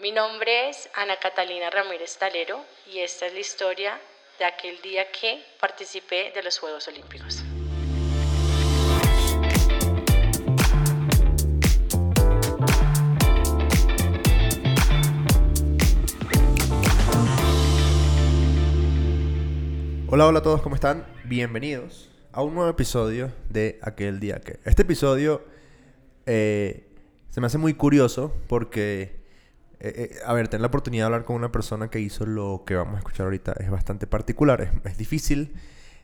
Mi nombre es Ana Catalina Ramírez Talero y esta es la historia de aquel día que participé de los Juegos Olímpicos. Hola, hola a todos, ¿cómo están? Bienvenidos a un nuevo episodio de Aquel Día Que. Este episodio eh, se me hace muy curioso porque, eh, eh, a ver, tener la oportunidad de hablar con una persona que hizo lo que vamos a escuchar ahorita es bastante particular, es, es difícil,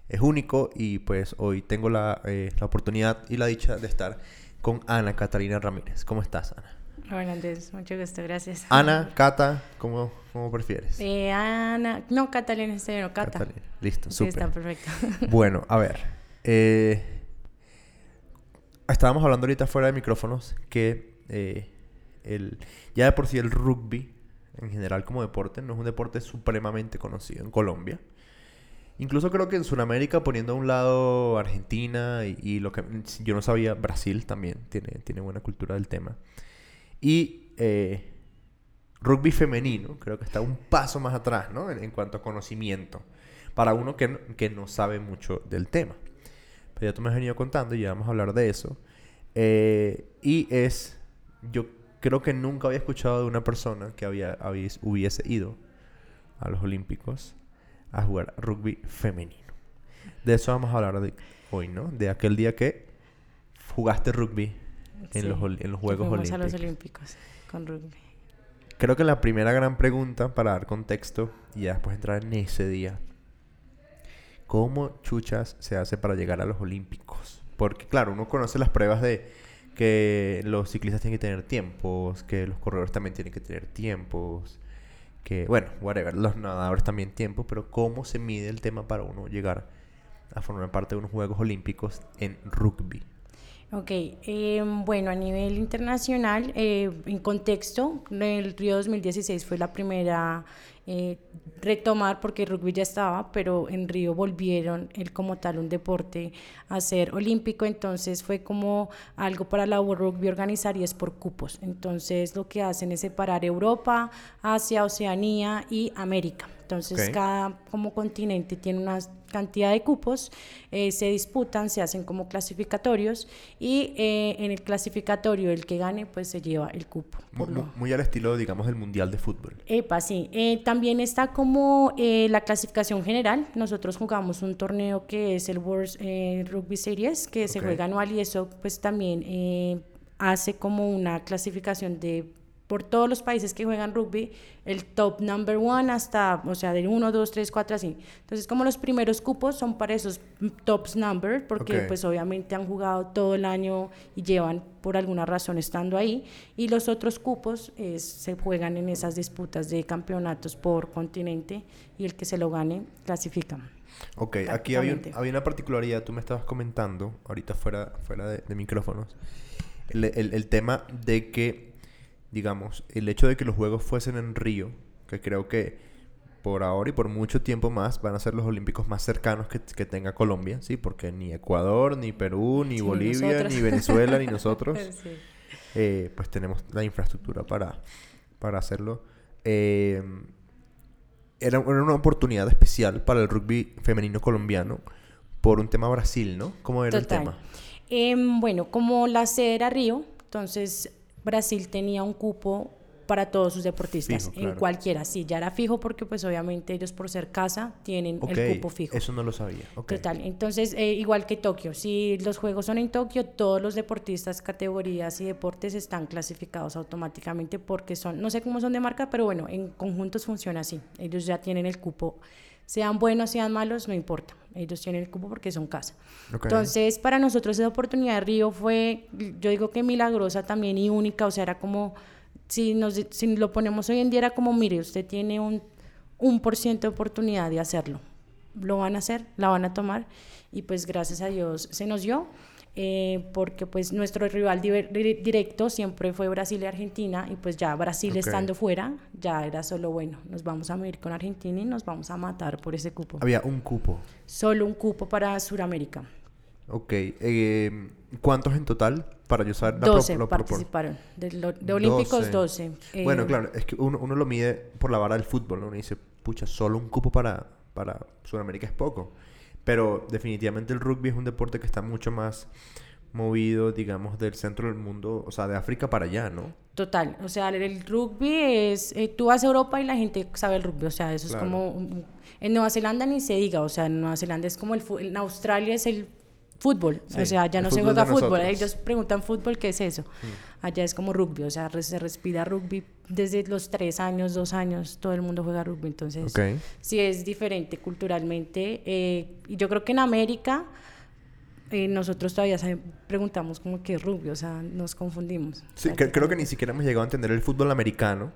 es único y pues hoy tengo la, la oportunidad y la dicha de estar con Ana Catalina Ramírez. ¿Cómo estás, Ana? Hola Andrés, mucho gusto, gracias. Ana, Cata, ¿cómo, cómo prefieres? Eh, Ana, no, Catalina, este no, Cata. Catalina. Listo, Sí, súper. está perfecto. Bueno, a ver. eh, estábamos hablando ahorita fuera de micrófonos que eh, el, ya de por sí el rugby, en general como deporte, no es un deporte supremamente conocido en Colombia. Incluso creo que en Sudamérica, poniendo a un lado Argentina y, lo que yo no sabía, Brasil también tiene, tiene buena cultura del tema. Y eh, rugby femenino, creo que está un paso más atrás, ¿no? En, cuanto a conocimiento, para uno que que no sabe mucho del tema. Pero ya tú me has venido contando y ya vamos a hablar de eso. Eh, y es, yo creo que nunca había escuchado de una persona que había, habis- hubiese ido a los Olímpicos a jugar rugby femenino. De eso vamos a hablar de hoy, ¿no? De aquel día que jugaste rugby en, Sí, los, en los Juegos Olímpicos. a los Olímpicos con rugby. Creo que la primera gran pregunta para dar contexto y ya después entrar en ese día. ¿Cómo chuchas se hace para llegar a los Olímpicos? Porque claro, uno conoce las pruebas de que los ciclistas tienen que tener tiempos, que los corredores también tienen que tener tiempos, que bueno, whatever, los nadadores también tiempos, pero ¿cómo se mide el tema para uno llegar a formar parte de unos Juegos Olímpicos en rugby? Ok, eh, bueno, a nivel internacional, eh, en contexto, el Río 2016 fue la primera eh, retomar, porque rugby ya estaba, pero en Río volvieron el como tal un deporte a ser olímpico, entonces fue como algo para la rugby organizar y es por cupos. Entonces lo que hacen es separar Europa, Asia, Oceanía y América. Entonces Ok. cada como continente tiene una cantidad de cupos, eh, se disputan, se hacen como clasificatorios y eh, en el clasificatorio el que gane pues se lleva el cupo. Mu- por mu- lo- Muy, al estilo, digamos, del Mundial de Fútbol. Epa, sí. Eh, también está como eh, la clasificación general. Nosotros jugamos un torneo que es el World eh, Rugby Series, que se Ok. juega anual y eso pues también eh, hace como una clasificación de por todos los países que juegan rugby, el top number one hasta, o sea, del 1, 2, 3, 4, así. Entonces, como los primeros cupos son para esos tops number, porque Ok. pues obviamente han jugado todo el año y llevan por alguna razón estando ahí, y los otros cupos eh, se juegan en esas disputas de campeonatos por continente y el que se lo gane clasifica. Ok, aquí había, un- había una particularidad, tú me estabas comentando, ahorita fuera, fuera de, de micrófonos, el, el- el tema de que, digamos, el hecho de que los Juegos fuesen en Río, que creo que por ahora y por mucho tiempo más van a ser los Olímpicos más cercanos que, que tenga Colombia, ¿sí? Porque ni Ecuador, ni Perú, ni Sí, Bolivia, nosotros. ni Venezuela, ni nosotros, Sí. eh, pues tenemos la infraestructura para, para hacerlo. Eh, era, era una oportunidad especial para el rugby femenino colombiano por un tema Brasil, ¿no? ¿Cómo era Total. el tema? Em, bueno, como la sede era Río, entonces Brasil tenía un cupo para todos sus deportistas, Fijo, en cualquiera, sí, ya era fijo porque pues obviamente ellos por ser casa tienen el cupo fijo. eso no lo sabía. ok. Total, entonces eh, igual que Tokio, si los juegos son en Tokio, todos los deportistas, categorías y deportes están clasificados automáticamente porque son, no sé cómo son de marca, pero bueno, en conjuntos funciona así, ellos ya tienen el cupo, sean buenos, sean malos, no importa, ellos tienen el cupo porque son casa. Entonces, para nosotros esa oportunidad de Río fue, yo digo que milagrosa también y única, o sea, era como, si, nos, si lo ponemos hoy en día, era como, mire, usted tiene un, un por ciento de oportunidad de hacerlo. Lo van a hacer, la van a tomar y pues gracias a Dios se nos dio. Eh, porque pues nuestro rival directo siempre fue Brasil y Argentina y pues ya Brasil estando fuera ya era solo bueno, nos vamos a medir con Argentina y nos vamos a matar por ese cupo. Había un cupo. Solo un cupo para Sudamérica. Ok. eh, ¿Cuántos en total Para yo saber la 12 pro- lo- participaron. De, lo- de Olímpicos, 12. Eh, Bueno, claro, es que uno, uno lo mide por la vara del fútbol, ¿no? Uno dice, pucha, solo un cupo para, para Sudamérica es poco. Pero definitivamente el rugby es un deporte que está mucho más movido, digamos, del centro del mundo, o sea, de África para allá, ¿no? Total, o sea, el, rugby es, eh, tú vas a Europa y la gente sabe el rugby, o sea, eso Claro. es como, en Nueva Zelanda ni se diga, o sea, en Nueva Zelanda es como el, en Australia es el fútbol, Sí, o sea, ya no se juega fútbol, ellos preguntan fútbol, ¿qué es eso? Allá es como rugby, o sea, se respira rugby desde los tres años, dos años, todo el mundo juega rugby, entonces Ok. sí es diferente culturalmente, eh, y yo creo que en América... eh, nosotros todavía sabe- preguntamos como que es rugby, o sea, nos confundimos. Sí, que- creo que ni siquiera hemos llegado a entender el fútbol americano.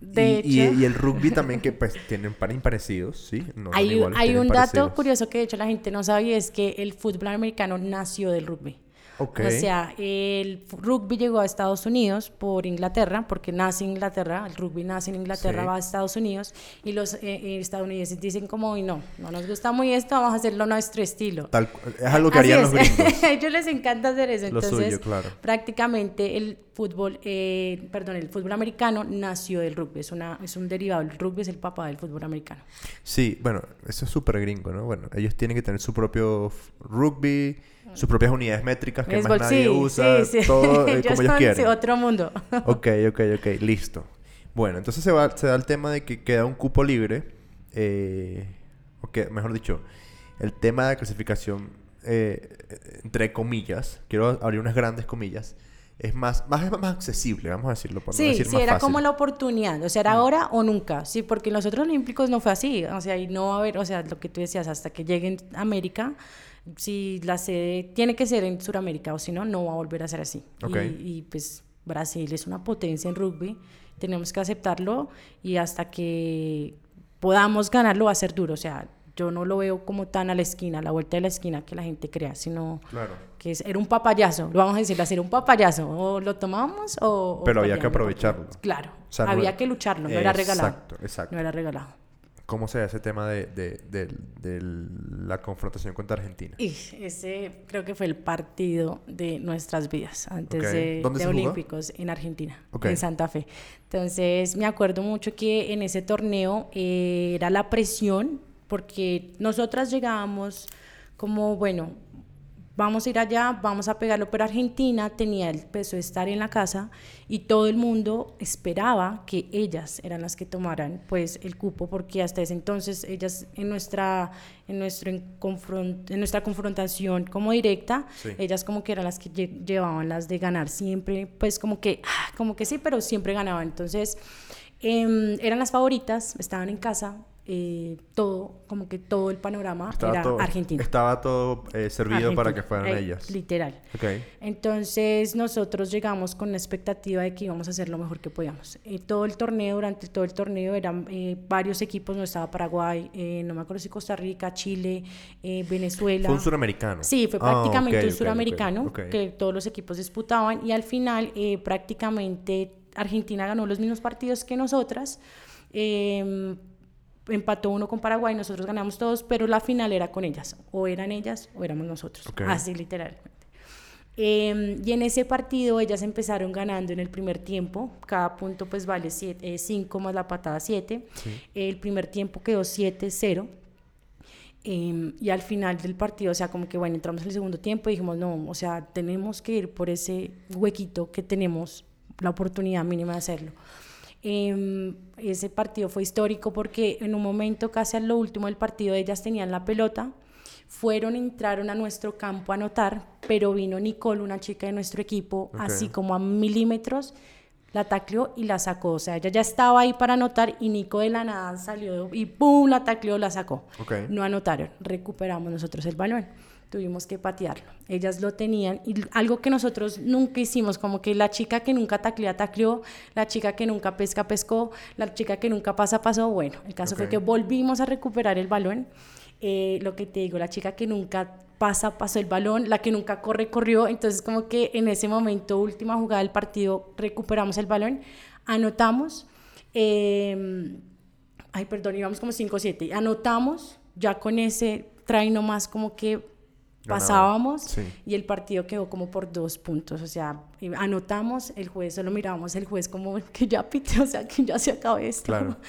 De y, y- hecho- y el rugby también, que pues tienen pares parecidos, ¿sí? No Hay, un- iguales, hay un dato parecidos. curioso que de hecho la gente no sabía, es que el fútbol americano nació del rugby. O sea, el rugby llegó a Estados Unidos por Inglaterra, porque nace en Inglaterra, el rugby nace en Inglaterra, Sí. va a Estados Unidos, y los eh, eh, estadounidenses dicen como, "Y no, no nos gusta muy esto, vamos a hacerlo nuestro estilo. Tal es algo que Así harían es. los gringos. a ellos les encanta hacer eso. Lo Entonces, suyo, claro. prácticamente el fútbol, eh, perdón, el fútbol americano nació del rugby, es, una, es un derivado, el rugby es el papá del fútbol americano. Sí, bueno, eso es súper gringo, ¿no? Bueno, ellos tienen que tener su propio rugby, sus propias unidades métricas que más nadie sí, usa, sí, sí. todo eh, como ellos quieren. otro mundo. Ok, ok, ok, listo. Bueno, entonces se, va, se da el tema de que queda un cupo libre, eh, o que, mejor dicho, el tema de clasificación, eh, entre comillas, quiero abrir unas grandes comillas, es más, más, más accesible, vamos a decirlo, por no Sí, decir sí, más era fácil. Mm. como la oportunidad, o sea, era ahora o nunca, sí, porque en los otros olímpicos no fue así, o sea, y no va a haber, o sea, lo que tú decías, hasta que lleguen a América, si la sede tiene que ser en Sudamérica, o si no, no va a volver a ser así. Y, y, pues Brasil es una potencia en rugby, tenemos que aceptarlo y hasta que podamos ganarlo va a ser duro, o sea, yo no lo veo como tan a la esquina, a la vuelta de la esquina que la gente crea, sino Claro. que es- era un papayazo, lo vamos a decir, era un papayazo, o lo tomamos o... o Pero había que aprovecharlo. Claro, O sea, no había que lucharlo, no era regalado. Exacto, exacto. No era regalado. ¿Cómo se da ese tema de, de- de- de la confrontación contra Argentina? Y ese creo que fue el partido de nuestras vidas antes de, ¿Dónde de se jugó? Olímpicos en Argentina, en Santa Fe. Entonces me acuerdo mucho que en ese torneo eh, era la presión porque nosotras llegábamos como, bueno, vamos a ir allá, vamos a pegarlo, pero Argentina tenía el peso de estar en la casa y todo el mundo esperaba que ellas eran las que tomaran pues el cupo porque hasta ese entonces ellas en nuestra en nuestro en confron- en nuestra confrontación como directa Sí. ellas como que eran las que lle- llevaban las de ganar siempre pues como que ah, como que sí pero siempre ganaban entonces em, eran las favoritas estaban en casa eh, todo como que todo el panorama era todo, Argentina Estaba todo eh, servido para Argentina, que fueran eh, ellas. Literal. Ok. Entonces nosotros llegamos con la expectativa de que íbamos a hacer lo mejor que podíamos. Eh, todo el torneo, durante todo el torneo eran eh, varios equipos, no estaba Paraguay, eh, no me acuerdo si Costa Rica, Chile, Venezuela. Fue un suramericano. Sí, fue Ah, prácticamente ok, un ok, ok, suramericano ok. que todos los equipos disputaban y al final prácticamente Argentina ganó los mismos partidos que nosotras. eh, empató uno con Paraguay, nosotros ganamos todos, pero la final era con ellas, o eran ellas o éramos nosotros, Ok. así literalmente. Eh, y en ese partido ellas empezaron ganando en el primer tiempo, cada punto pues vale 5 más la patada 7, el primer tiempo quedó 7-0. Eh, y al final del partido, o sea, como que bueno, entramos en el segundo tiempo y dijimos, no, o sea, tenemos que ir por ese huequito que tenemos la oportunidad mínima de hacerlo. Eh, ese partido fue histórico porque en un momento, casi a lo último del partido, ellas tenían la pelota, fueron, entraron a nuestro campo a anotar, pero vino Nicole, una chica de nuestro equipo, así como a milímetros, la tacleó y la sacó. O sea, ella ya estaba ahí para anotar y Nico de la nada salió y ¡pum! la tacleó, la sacó. No anotaron, recuperamos nosotros el balón. Tuvimos que patearlo. Ellas lo tenían y algo que nosotros nunca hicimos, como que la chica que nunca taclea, tacleó, la chica que nunca pesca, pescó, la chica que nunca pasa, pasó. Bueno, el caso Ok. fue que volvimos a recuperar el balón. Eh, lo que te digo, la chica que nunca pasa, pasó el balón, la que nunca corre, corrió. Entonces, como que en ese momento, última jugada del partido, recuperamos el balón, anotamos. eh, ay, perdón, íbamos como 5-7. Anotamos, ya con ese trae nomás como que pasábamos y el partido quedó como por dos puntos, o sea, anotamos, el juez solo mirábamos el juez como que ya pite, o sea, que ya se acabó esto.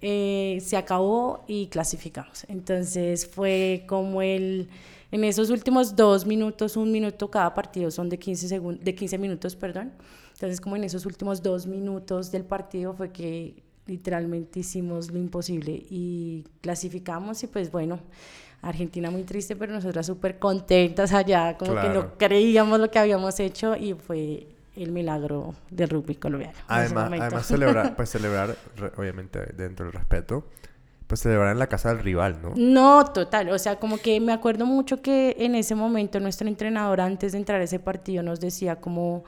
Eh, se acabó y clasificamos. Entonces fue como el, en esos últimos dos minutos, un minuto cada partido son de 15, de 15 minutos, perdón. Entonces como en esos últimos dos minutos del partido fue que literalmente hicimos lo imposible y clasificamos y pues bueno, Argentina muy triste, pero nosotras súper contentas allá, como que no creíamos lo que habíamos hecho y fue el milagro del rugby colombiano. Además, además celebrar, pues celebrar, obviamente dentro del respeto, pues celebrar en la casa del rival, ¿no? No, total, o sea, como que me acuerdo mucho que en ese momento nuestro entrenador antes de entrar a ese partido nos decía como,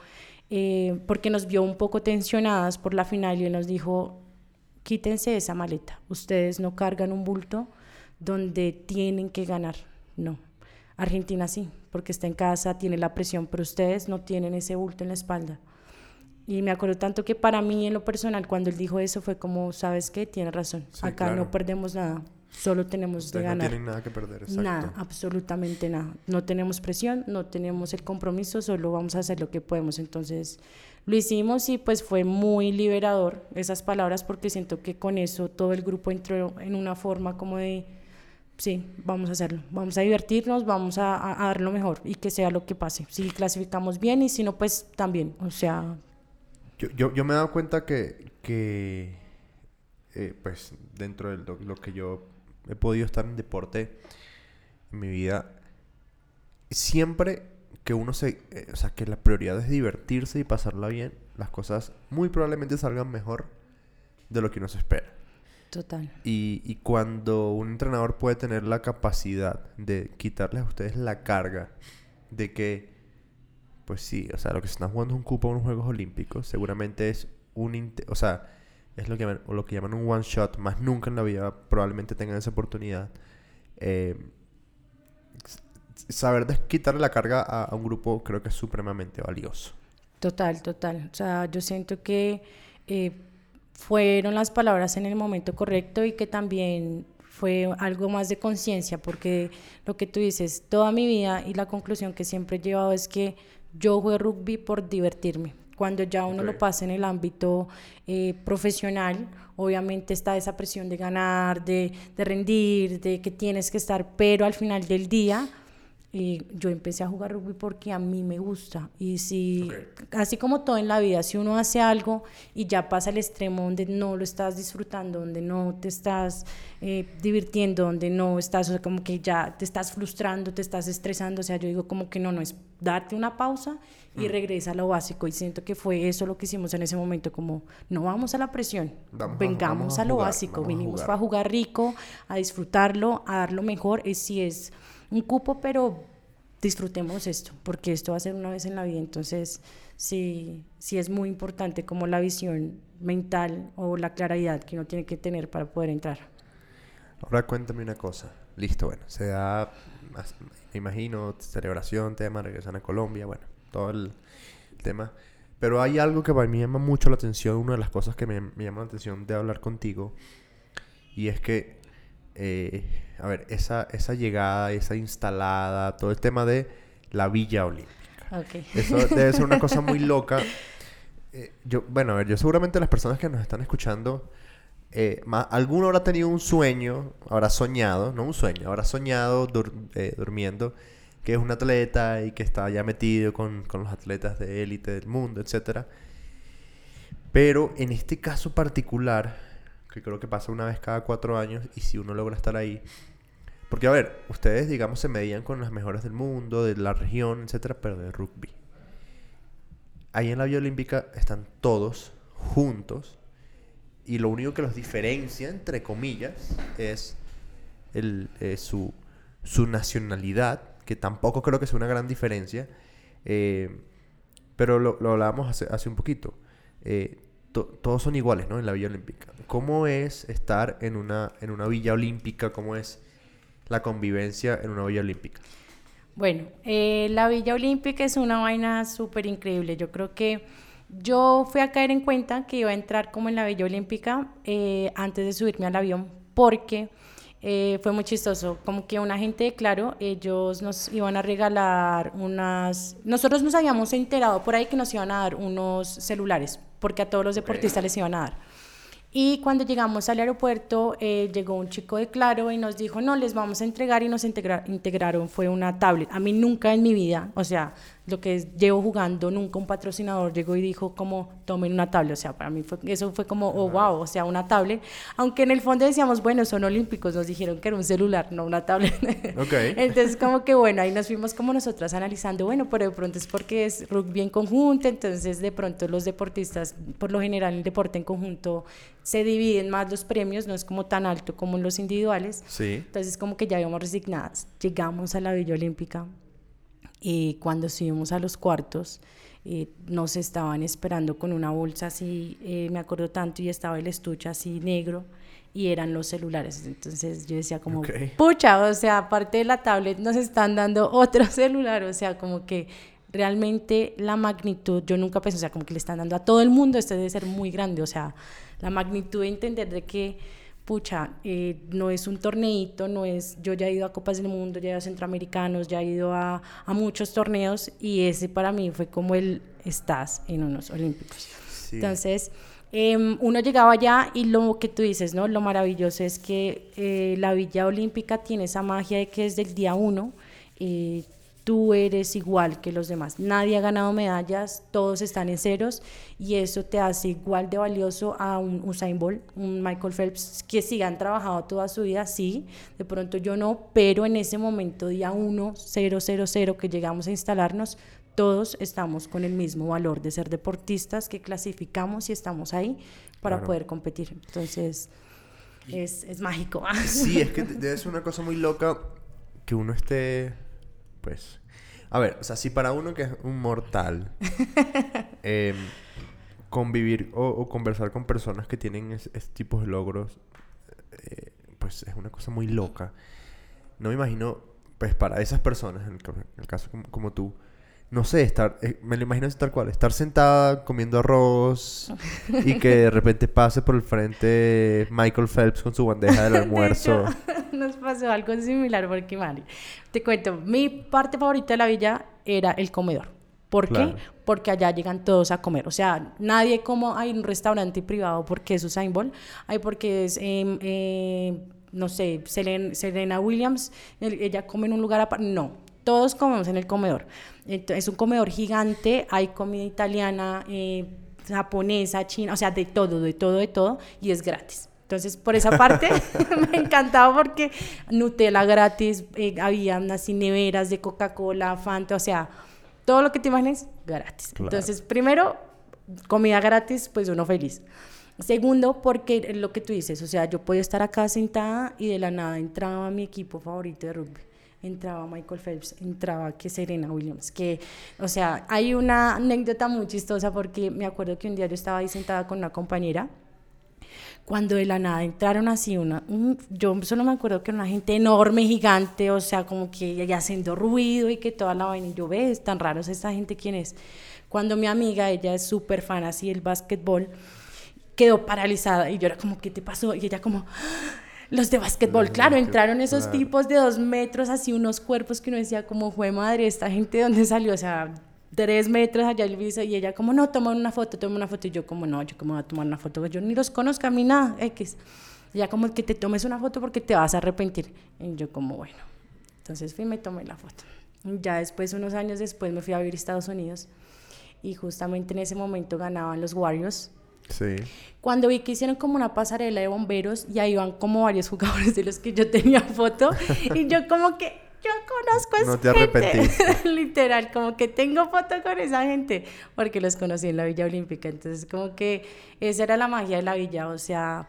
eh, porque nos vio un poco tensionadas por la final y nos dijo, quítense esa maleta, ustedes no cargan un bulto donde tienen que ganar. No. Argentina sí, porque está en casa, tiene la presión, pero ustedes no tienen ese bulto en la espalda. Y me acuerdo tanto que para mí en lo personal, cuando él dijo eso, fue como, ¿sabes qué? Tiene razón. Acá no perdemos nada, solo tenemos de ganar. No tienen nada que perder, exacto. Nada, absolutamente nada. No tenemos presión, no tenemos el compromiso, solo vamos a hacer lo que podemos. Entonces lo hicimos y pues fue muy liberador esas palabras porque siento que con eso todo el grupo entró en una forma como de sí, vamos a hacerlo, vamos a divertirnos, vamos a, dar lo mejor y que sea lo que pase. Si clasificamos bien y si no, pues también, o sea... Yo, yo, yo me he dado cuenta que, que eh, pues dentro de lo, que yo he podido estar en deporte en mi vida, siempre que uno se, eh, o sea, que la prioridad es divertirse y pasarla bien, las cosas muy probablemente salgan mejor de lo que uno se espera. Total. Y, y, cuando un entrenador puede tener la capacidad de quitarles a ustedes la carga de que, pues sí, o sea, lo que se están jugando es un cupo a unos Juegos Olímpicos, seguramente es un... O sea, es lo que, llaman, o lo que llaman un one shot, más nunca en la vida probablemente tengan esa oportunidad. Eh, saber quitarle la carga a, a, un grupo creo que es supremamente valioso. Total, total. O sea, yo siento que... Eh, fueron las palabras en el momento correcto y que también fue algo más de conciencia, porque lo que tú dices, toda mi vida y la conclusión que siempre he llevado es que yo juego rugby por divertirme. Cuando ya uno lo pasa en el ámbito eh, profesional, obviamente está esa presión de ganar, de, de rendir, de que tienes que estar, pero al final del día yo empecé a jugar rugby porque a mí me gusta. Y si, así como todo en la vida, si uno hace algo y ya pasa al extremo donde no lo estás disfrutando, donde no te estás eh, divirtiendo, donde no estás, o sea, como que ya te estás frustrando, te estás estresando, o sea, yo digo como que no, no es darte una pausa y mm. regresa a lo básico. Y siento que fue eso lo que hicimos en ese momento, como no vamos a la presión, vengamos a, lo básico, vinimos a jugar rico, a disfrutarlo, a dar lo mejor, y si es un cupo, pero disfrutemos esto, porque esto va a ser una vez en la vida, entonces sí, sí es muy importante como la visión mental o la claridad que uno tiene que tener para poder entrar. Ahora cuéntame una cosa, listo, bueno, se da, me imagino, celebración, tema, regresan a Colombia, bueno, todo el, tema, pero hay algo que para mí llama mucho la atención, una de las cosas que me, me llama la atención de hablar contigo, y es que eh, a ver, esa, esa llegada, esa instalada, todo el tema de la Villa Olímpica. Eso debe ser una cosa muy loca. Eh, yo, bueno, a ver, yo seguramente las personas que nos están escuchando, eh, alguno habrá tenido un sueño, habrá soñado, no un sueño, habrá soñado eh, durmiendo que es un atleta y que está ya metido con, con los atletas de élite del mundo, etc. Pero en este caso particular, que creo que pasa una vez cada cuatro años, y si uno logra estar ahí. Porque, a ver, ustedes, digamos, se medían con las mejores del mundo, de la región, etcétera, pero de rugby. Ahí en la Vía Olímpica están todos juntos, y lo único que los diferencia, entre comillas, es el, eh, su, su, nacionalidad, que tampoco creo que sea una gran diferencia, eh, pero lo, lo hablábamos hace, hace un poquito. Eh, todos son iguales, ¿no? En la Villa Olímpica. ¿Cómo es estar en una, en una Villa Olímpica? ¿Cómo es la convivencia en una Villa Olímpica? Bueno, eh, la Villa Olímpica es una vaina súper increíble. Yo creo que yo fui a caer en cuenta que iba a entrar como en la Villa Olímpica eh, antes de subirme al avión porque eh, fue muy chistoso. Como que una gente Claro, ellos nos iban a regalar unas... Nosotros nos habíamos enterado por ahí que nos iban a dar unos celulares, porque a todos los deportistas les iban a dar. Y cuando llegamos al aeropuerto, eh, llegó un chico de Claro y nos dijo, no, les vamos a entregar y nos integraron, fue una tablet. A mí nunca en mi vida, o sea, lo que llevo jugando, nunca un patrocinador llegó y dijo como tomen una tablet, o sea, para mí fue, eso fue como, oh, wow, o sea, una tablet, aunque en el fondo decíamos, bueno, son olímpicos, nos dijeron que era un celular, no una tablet. Okay. Entonces, como que bueno, ahí nos fuimos como nosotras analizando, bueno, pero de pronto es porque es rugby en conjunto, entonces de pronto los deportistas, por lo general el deporte en conjunto se dividen más los premios, no es como tan alto como los individuales. Sí. Entonces, como que ya íbamos resignadas. Llegamos a la Villa Olímpica, y cuando subimos a los cuartos, eh, nos estaban esperando con una bolsa así, eh, me acuerdo tanto, y estaba el estuche así negro y eran los celulares. Entonces yo decía como, pucha, o sea, aparte de la tablet nos están dando otro celular, o sea, como que realmente la magnitud, yo nunca pensé, o sea, como que le están dando a todo el mundo, esto debe ser muy grande, o sea, la magnitud de entender de que pucha, eh, no es un torneito, no es, yo ya he ido a Copas del Mundo, ya he ido a Centroamericanos, ya he ido a, a muchos torneos y ese para mí fue como el estás en unos Olímpicos. Entonces, em, uno llegaba allá y lo que tú dices, ¿no? Lo maravilloso es que eh, la Villa Olímpica tiene esa magia de que es del día uno. Eh, tú eres igual que los demás. Nadie ha ganado medallas, todos están en ceros y eso te hace igual de valioso a un Usain Bolt, un Michael Phelps, que sí han trabajado toda su vida, sí, de pronto yo no, pero en ese momento, día 1, 0, 0, 0, que llegamos a instalarnos, todos estamos con el mismo valor de ser deportistas que clasificamos y estamos ahí para poder competir. Entonces, es, es mágico. Sí, es que debe ser una cosa muy loca que uno esté, pues, a ver, o sea, si para uno que es un mortal, em, convivir o, conversar con personas que tienen ese, tipo de logros, eh, pues es una cosa muy loca. No me imagino, pues para esas personas, en el, caso como tú, no sé, estar, eh, me lo imagino tal cual, estar sentada comiendo arroz y que de repente pase por el frente Michael Phelps con su bandeja del almuerzo. nos pasó algo similar porque, Mari, te cuento, mi parte favorita de la villa era el comedor. ¿Por qué? Porque allá llegan todos a comer. O sea, nadie como hay un restaurante privado porque es Usain Bolt, hay porque es... Em, eh, no sé, Serena, Williams, ella come en un lugar aparte. No, todos comemos en el comedor. Es un comedor gigante, hay comida italiana, eh, japonesa, china, o sea, de todo, de todo, de todo, y es gratis. Entonces, por esa parte me encantaba porque Nutella gratis, eh, había unas neveras de Coca-Cola, Fanta, o sea, todo lo que te imagines, gratis. Entonces, primero, comida gratis, pues uno feliz. Segundo, porque lo que tú dices, o sea, yo podía estar acá sentada y de la nada entraba mi equipo favorito de rugby entraba Michael Phelps, entraba que Serena Williams, que, o sea, hay una anécdota muy chistosa porque me acuerdo que un día yo estaba ahí sentada con una compañera, cuando de la nada entraron así una, yo solo me acuerdo que era una gente enorme, gigante, o sea, como que ya haciendo ruido y que toda la vaina, y yo ves, tan raros esta gente, ¿quién es? Cuando mi amiga, ella es súper fan así del básquetbol, quedó paralizada y yo era como, ¿qué te pasó? Y ella como los de básquetbol, claro, entraron esos tipos de dos metros, así unos cuerpos que uno decía, como fue madre, esta gente de dónde salió, o sea, tres metros allá el piso, y ella como, no, toma una foto, toma una foto, y yo como, no, yo como voy a tomar una foto, yo ni los conozco a mí nada, X. ya como que te tomes una foto porque te vas a arrepentir. Y yo como, bueno, entonces fui y me tomé la foto. Ya después, unos años después, me fui a vivir a Estados Unidos y justamente en ese momento ganaban los Warriors Sí. Cuando vi que hicieron como una pasarela de bomberos y ahí iban como varios jugadores de los que yo tenía foto y yo como que yo conozco a esa no te gente. Literal, como que tengo foto con esa gente porque los conocí en la Villa Olímpica. Entonces, como que esa era la magia de la villa, o sea,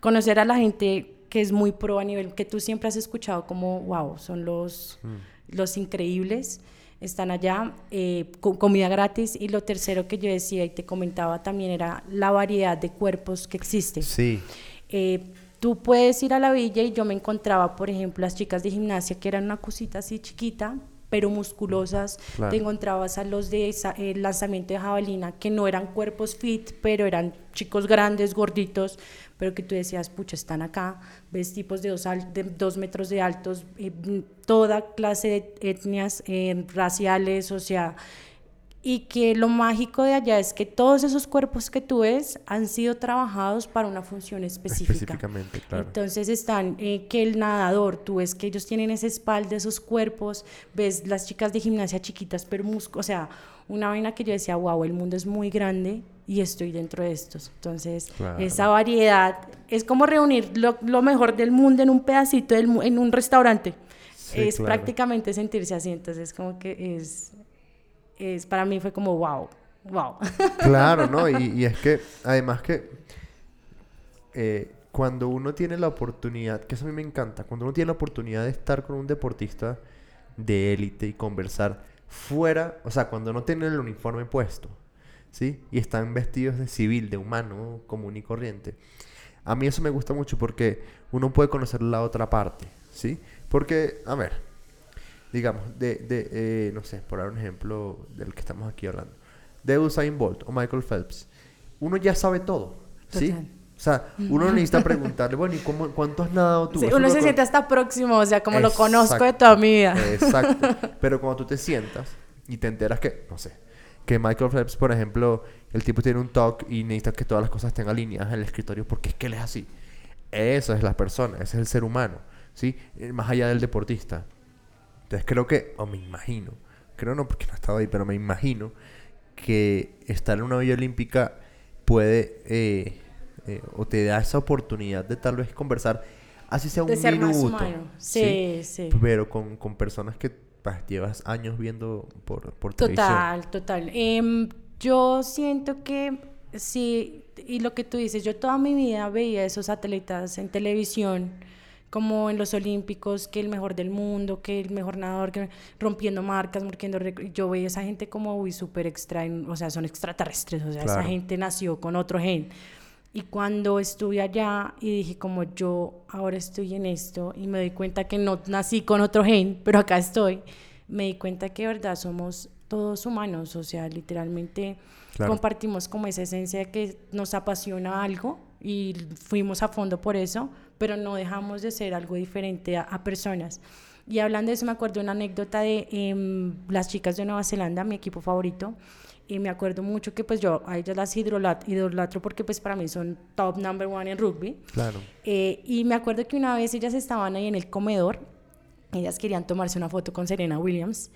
conocer a la gente que es muy pro a nivel que tú siempre has escuchado como, wow, son los, mm. los increíbles están allá, eh, con comida gratis. Y lo tercero que yo decía y te comentaba también era la variedad de cuerpos que existe. Sí. Eh, tú puedes ir a la villa y yo me encontraba, por ejemplo, las chicas de gimnasia que eran una cosita así chiquita, pero musculosas. Claro. Te encontrabas a los de esa- el lanzamiento de jabalina, que no eran cuerpos fit, pero eran chicos grandes, gorditos, pero que tú decías, pucha, están acá. Ves tipos de dos, al- de dos metros de altos, eh, toda clase de etnias eh, raciales, o sea, y que lo mágico de allá es que todos esos cuerpos que tú ves han sido trabajados para una función específica. Específicamente, claro. Entonces están eh, que el nadador, tú ves que ellos tienen esa espalda, esos cuerpos, ves las chicas de gimnasia chiquitas, pero o sea, una vaina que yo decía, wow, el mundo es muy grande y estoy dentro de estos. Entonces, Claro. esa variedad es como reunir lo, lo mejor del mundo en un pedacito, del en un restaurante. Sí, es claro. prácticamente sentirse así, entonces como que es, es, para mí fue como, wow, wow. Claro, ¿no? Y, y es que, además que eh, cuando uno tiene la oportunidad, que eso a mí me encanta, cuando uno tiene la oportunidad de estar con un deportista de élite y conversar fuera, o sea, cuando no tienen el uniforme puesto, ¿sí? Y están vestidos de civil, de humano común y corriente. A mí eso me gusta mucho porque uno puede conocer la otra parte, ¿sí? Porque, a ver, digamos, de, de eh, no sé, por dar un ejemplo del que estamos aquí hablando, de Usain Bolt o Michael Phelps, uno ya sabe todo, ¿sí? Total. O sea, uno no necesita preguntarle, bueno, ¿y cómo, cuánto has nadado tú? Sí, uno se siente hasta próximo, o sea, como lo conozco de toda mi vida. Exacto. Pero cuando tú te sientas y te enteras que, no sé, que Michael Phelps, por ejemplo, el tipo tiene un talk y necesita que todas las cosas estén alineadas en el escritorio porque es que él es así. Eso es la persona, ese es el ser humano, ¿sí? Eh, Más allá del deportista. Entonces creo que, o me imagino, creo no porque no he estado ahí, pero me imagino que estar en una villa olímpica puede, eh, eh, o te da esa oportunidad de tal vez conversar, así sea un de ser más minuto. humano. Sí, sí. Pero con, con personas que pues, llevas años viendo por, por televisión. Total, total. Em, yo siento que sí, y lo que tú dices, yo toda mi vida veía esos atletas en televisión, como en los Olímpicos, que el mejor del mundo, que el mejor nadador, que rompiendo marcas, rompiendo. Yo veía a esa gente como, uy, súper extra, o sea, son extraterrestres, o sea, esa Claro. gente nació con otro gen. Y cuando estuve allá y dije como yo ahora estoy en esto y me doy cuenta que no nací con otro gen, pero acá estoy, me di cuenta que de verdad somos todos humanos, o sea, literalmente Claro. compartimos como esa esencia de que nos apasiona algo y fuimos a fondo por eso, pero no dejamos de ser algo diferente a, a personas. Y hablando de eso, me acuerdo una anécdota de em, las chicas de Nueva Zelanda, mi equipo favorito, y me acuerdo mucho que pues yo a ellas las idrolat- idolatro porque pues para mí son top number one en rugby. Claro. Eh, y me acuerdo que una vez ellas estaban ahí en el comedor, ellas querían tomarse una foto con Serena Williams.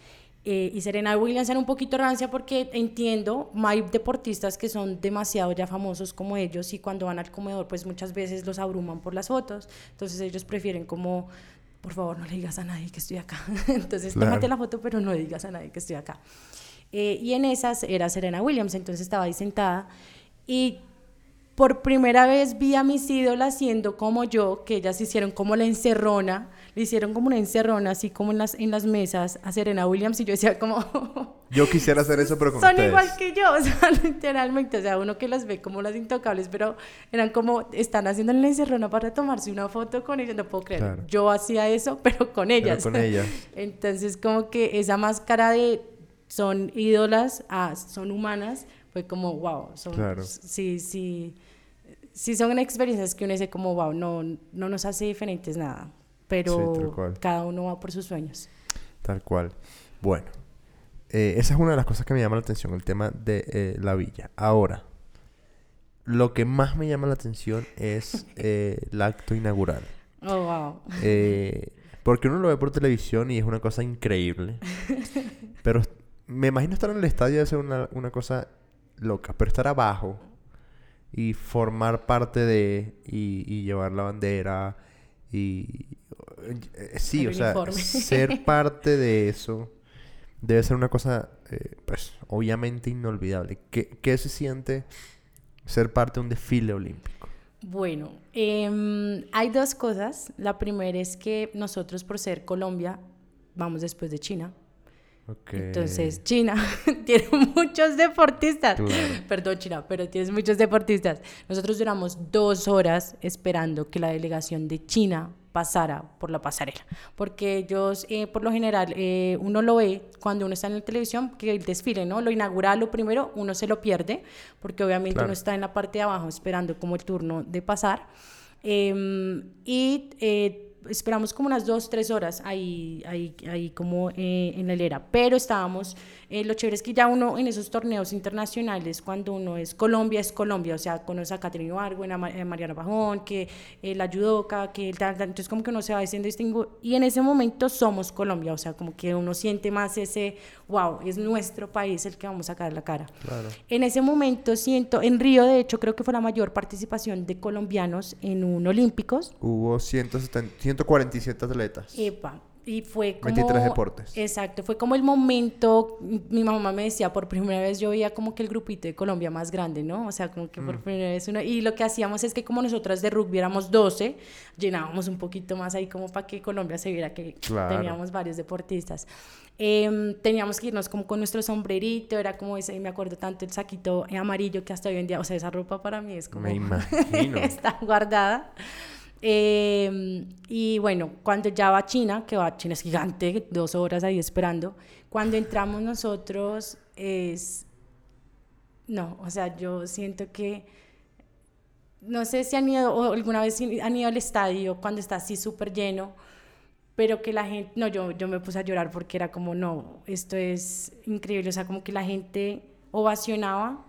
eh, y Serena Williams era un poquito rancia porque entiendo, hay deportistas que son demasiado ya famosos como ellos y cuando van al comedor pues muchas veces los abruman por las fotos, entonces ellos prefieren como, por favor no le digas a nadie que estoy acá, entonces Claro. tómate la foto pero no le digas a nadie que estoy acá. Eh, y en esas era Serena Williams, entonces estaba ahí sentada y por primera vez vi a mis ídolas siendo como yo, que ellas hicieron como la encerrona, le hicieron como una encerrona, así como en las, en las mesas a Serena Williams, y yo decía como, Yo quisiera hacer eso, pero con son ustedes. igual que yo, o sea, literalmente, o sea, uno que las ve como las intocables, pero eran como, están haciendo la encerrona para tomarse una foto con ellas, no puedo creer, Claro. yo hacía eso, pero con Pero ellas. con ellas. Entonces, como que esa máscara de son ídolas a son humanas, fue como, wow, son, Claro. sí, sí, sí son experiencias que uno dice como, wow, no, no nos hace diferentes nada, pero cada uno va por sus sueños. Tal cual. Bueno, eh, esa es una de las cosas que me llama la atención, el tema de eh, la villa. Ahora, lo que más me llama la atención es eh, el acto inaugural. Oh, wow. Eh, porque uno lo ve por televisión y es una cosa increíble. Pero me imagino estar en el estadio debe ser una, una cosa loca. Pero estar abajo y formar parte de... Y, y llevar la bandera y... eh, sí, El o sea, ser parte de eso debe ser una cosa, eh, pues, obviamente inolvidable. ¿Qué, ¿Qué se siente ser parte de un desfile olímpico? Bueno, em, hay dos cosas. La primera es que nosotros, por ser Colombia, vamos después de China. Ok. Entonces, China tiene muchos deportistas. Claro. Perdón, China, pero tienes muchos deportistas. Nosotros duramos dos horas esperando que la delegación de China pasara por la pasarela, porque ellos, eh, por lo general, eh, uno lo ve cuando uno está en la televisión, que el desfile, ¿no? Lo inaugural, lo primero, uno se lo pierde, porque obviamente uno está en la parte de abajo esperando como el turno de pasar. Em, y eh, esperamos como unas dos, tres horas ahí, ahí, ahí como eh, en la hilera, pero estábamos, eh, lo chévere es que ya uno en esos torneos internacionales, cuando uno es Colombia, es Colombia, o sea, conoce a Caterina Bargo, a eh, Mariana Bajón, que la judoka, que el entonces como que uno se va diciendo distingo, y en ese momento somos Colombia, o sea, como que uno siente más ese, wow, es nuestro país el que vamos a sacar la cara. Claro. En ese momento siento, en Río de hecho creo que fue la mayor participación de colombianos en un Olímpicos. Hubo 170 147 atletas. Epa. Y fue como... 23 deportes. Exacto, fue como el momento, mi mamá me decía, por primera vez yo veía como que el grupito de Colombia más grande, ¿no? O sea, como que por mm. primera vez uno... Y lo que hacíamos es que como nosotras de rugby éramos 12, llenábamos un poquito más ahí como para que Colombia se viera que teníamos varios deportistas. Em, teníamos que irnos como con nuestro sombrerito, era como ese, me acuerdo tanto el saquito amarillo que hasta hoy en día, o sea, esa ropa para mí es como... Me imagino. está guardada. Em, y bueno, cuando ya va China, que va China es gigante, dos horas ahí esperando, cuando entramos nosotros es... No, o sea, yo siento que... No sé si han ido, o alguna vez han ido al estadio cuando está así súper lleno, pero que la gente, no, yo, yo me puse a llorar porque era como, no, esto es increíble, o sea, como que la gente ovacionaba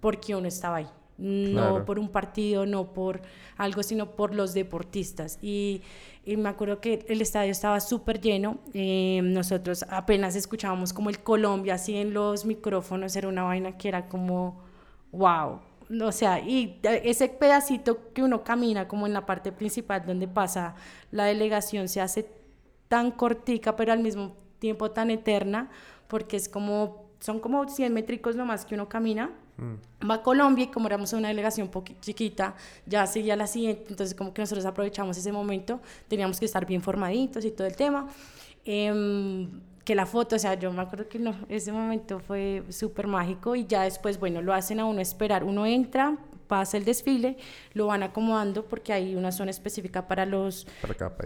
porque uno estaba ahí no por un partido, no por algo, sino por los deportistas. Y, y me acuerdo que el estadio estaba súper lleno, eh, nosotros apenas escuchábamos como el Colombia así en los micrófonos, era una vaina que era como, wow. O sea, y ese pedacito que uno camina como en la parte principal donde pasa la delegación se hace tan cortica, pero al mismo tiempo tan eterna, porque es como, son como 100 métricos nomás que uno camina Va a Colombia y como éramos una delegación chiquita, ya seguía la siguiente, entonces como que nosotros aprovechamos ese momento, teníamos que estar bien formaditos y todo el tema. Em, que la foto, o sea, yo me acuerdo que no, ese momento fue súper mágico y ya después, bueno, lo hacen a uno esperar, uno entra, pasa el desfile, lo van acomodando porque hay una zona específica para los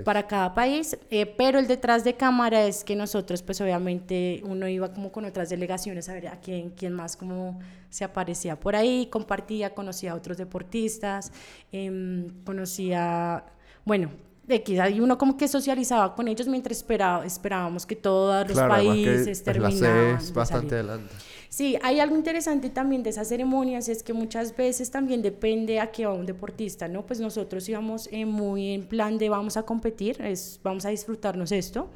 para cada país, eh, pero el detrás de cámara es que nosotros pues obviamente uno iba como con otras delegaciones a ver a quién, quién más como se aparecía por ahí, compartía, conocía a otros deportistas, eh, conocía, bueno, X, ahí uno como que socializaba con ellos mientras esperaba, esperábamos que todos los países terminaran. bastante adelante. Sí, hay algo interesante también de esas ceremonias, es que muchas veces también depende a qué va un deportista, ¿no? Pues nosotros íbamos eh, muy en plan de vamos a competir, es, vamos a disfrutarnos esto.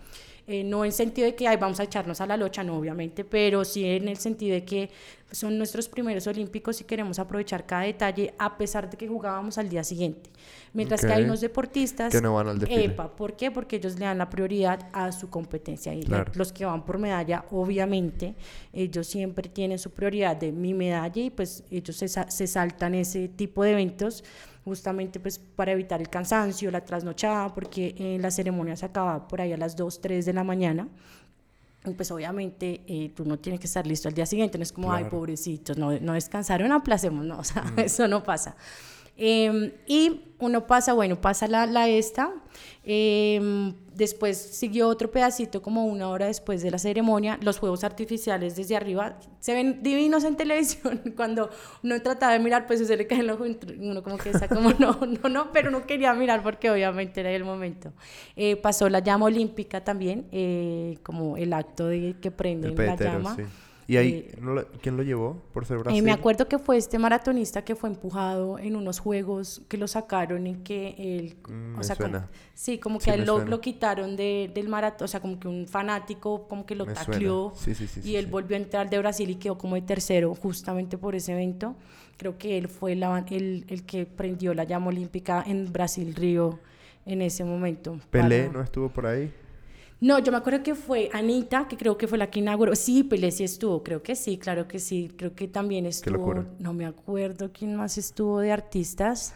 Eh, no en sentido de que Ay, vamos a echarnos a la locha, no, obviamente, pero sí en el sentido de que son nuestros primeros olímpicos y queremos aprovechar cada detalle a pesar de que jugábamos al día siguiente. Mientras que hay unos deportistas... Que no van al desfile. Epa, ¿por qué? Porque ellos le dan la prioridad a su competencia. Y los que van por medalla, obviamente, ellos siempre tienen su prioridad de mi medalla y pues ellos se, se saltan ese tipo de eventos justamente pues para evitar el cansancio, la trasnochada, porque eh, la ceremonia se acaba por ahí a las 2, 3 de la mañana. Y pues obviamente eh, tú no tienes que estar listo al día siguiente, no es como, ay, pobrecitos, no, no descansaron, aplacemos, no, o sea, mm. eso no pasa. Em, y uno pasa, bueno, pasa la, la esta, em, después siguió otro pedacito como una hora después de la ceremonia, los juegos artificiales desde arriba, se ven divinos en televisión, cuando uno trataba de mirar, pues se le cae el ojo, uno como que está como, no, no, no, pero no quería mirar porque obviamente era el momento. Eh, pasó la llama olímpica también, eh, como el acto de que prenden la llama. ¿Y ahí eh, quién lo llevó por ser Brasil? Eh, me acuerdo que fue este maratonista que fue empujado en unos juegos que lo sacaron y que él... Mm, o sea, sí, como que él lo, lo, quitaron de, del maratón, o sea, como que un fanático como que lo tacleó y él volvió a entrar de Brasil y quedó como de tercero justamente por ese evento. Creo que él fue la, el, el que prendió la llama olímpica en Brasil, Río, en ese momento. ¿Pelé no estuvo por ahí? No, yo me acuerdo que fue Anita, que creo que fue la que inauguró. Sí, Pelé sí estuvo, creo que sí, claro que sí. Creo que también estuvo. No me acuerdo quién más estuvo de artistas.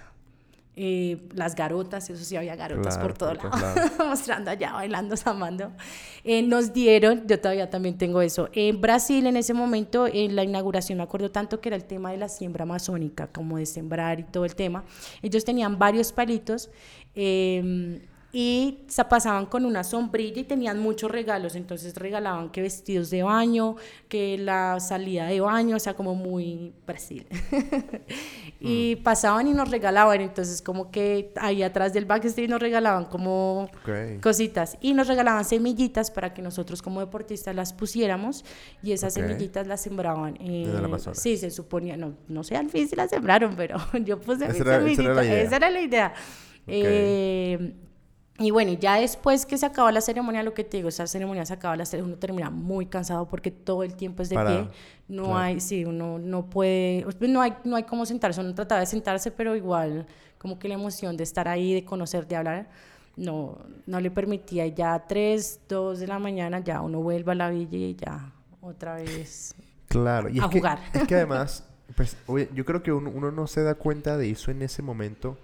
eh, las garotas, eso sí había garotas por todo lado, mostrando allá, bailando, zamando. Eh, nos dieron, yo todavía también tengo eso. En Brasil, en ese momento, en la inauguración, me acuerdo tanto que era el tema de la siembra amazónica, como de sembrar y todo el tema. Ellos tenían varios palitos. Eh, y se pasaban con una sombrilla y tenían muchos regalos, entonces regalaban que vestidos de baño, que la salida de baño, o sea, como muy Brasil. y mm. pasaban y nos regalaban, entonces como que ahí atrás del backstage nos regalaban como cositas. Y nos regalaban semillitas para que nosotros como deportistas las pusiéramos. Y esas semillitas las sembraban. Eh, sí, se suponía, no, no sé al fin si las sembraron, pero yo puse mis semillitas, esa era la idea. Eh, y bueno, ya después que se acaba la ceremonia, lo que te digo, esa ceremonia se acaba la ceremonia, uno termina muy cansado porque todo el tiempo es de pie. No hay, sí, uno no puede, pues, no hay, no hay cómo sentarse, uno trataba de sentarse, pero igual como que la emoción de estar ahí, de conocer, de hablar, no, no le permitía. Y ya a 3, 2 de la mañana ya uno vuelve a la villa y ya otra vez claro. Y a jugar. es que además, pues, yo creo que uno, uno no se da cuenta de eso en ese momento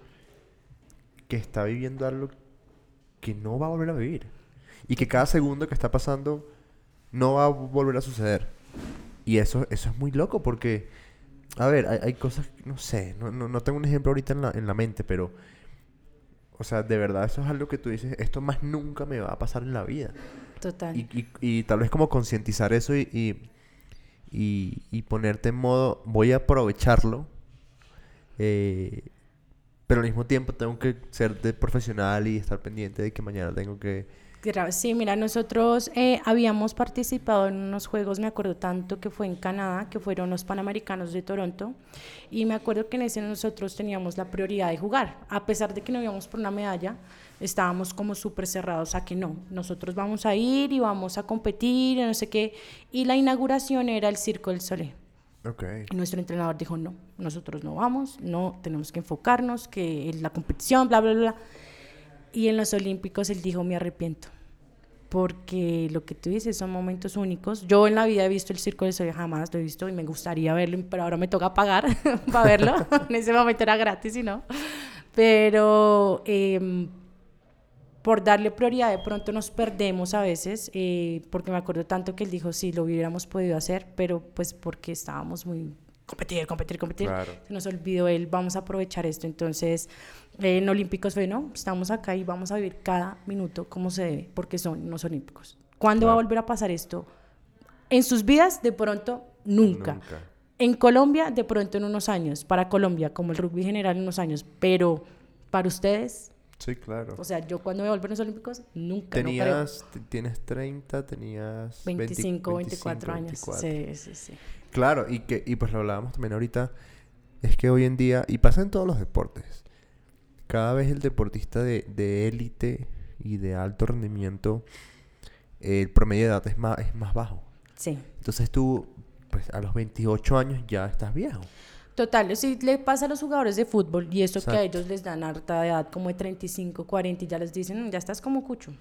que está viviendo algo que no va a volver a vivir. Y que cada segundo que está pasando no va a volver a suceder. Y eso, eso es muy loco porque, a ver, hay, cosas, no sé, no, no, tengo un ejemplo ahorita en la, en la mente, pero, o sea, de verdad eso es algo que tú dices, esto más nunca me va a pasar en la vida. Total. Y, y, tal vez como concientizar eso y, y, y, ponerte en modo, voy a aprovecharlo. Eh, pero al mismo tiempo tengo que ser profesional y estar pendiente de que mañana tengo que... Sí, mira, nosotros eh, habíamos participado en unos juegos, me acuerdo tanto que fue en Canadá, que fueron los Panamericanos de Toronto, y me acuerdo que en ese nosotros teníamos la prioridad de jugar, a pesar de que no íbamos por una medalla, estábamos como súper cerrados a que no, nosotros vamos a ir y vamos a competir, y no sé qué, y la inauguración era el Circo del Soleil. Y nuestro entrenador dijo, no, nosotros no vamos, no, tenemos que enfocarnos, que la competición, bla, bla, bla. Y en los Olímpicos él dijo, me arrepiento, porque lo que tú dices son momentos únicos. Yo en la vida he visto el Circo de Soleil, jamás lo he visto y me gustaría verlo, pero ahora me toca pagar para verlo. en ese momento era gratis y no. Pero eh, por darle prioridad de pronto nos perdemos a veces, eh, porque me acuerdo tanto que él dijo, sí, lo hubiéramos podido hacer, pero pues porque estábamos muy competir, competir, competir, se nos olvidó él, vamos a aprovechar esto. Entonces, en Olímpicos fue, no, estamos acá y vamos a vivir cada minuto como se debe, porque son los Olímpicos. ¿Cuándo va a volver a pasar esto? En sus vidas, de pronto, nunca. nunca. En Colombia, de pronto en unos años. Para Colombia, como el rugby general, en unos años. Pero para ustedes, Sí, claro. O sea, yo cuando me volví a los Olímpicos, nunca. Tenías, tienes 30, tenías 25, 24 años. Sí, sí, sí. Claro, y que y pues lo hablábamos también ahorita, es que hoy en día, y pasa en todos los deportes, cada vez el deportista de élite y de alto rendimiento, el promedio de edad es más, es más bajo. Sí. Entonces tú, pues a los 28 años ya estás viejo. Total, si le pasa a los jugadores de fútbol y esto que a ellos les dan harta edad como de 35, 40 y ya les dicen, mm, ya estás como cucho.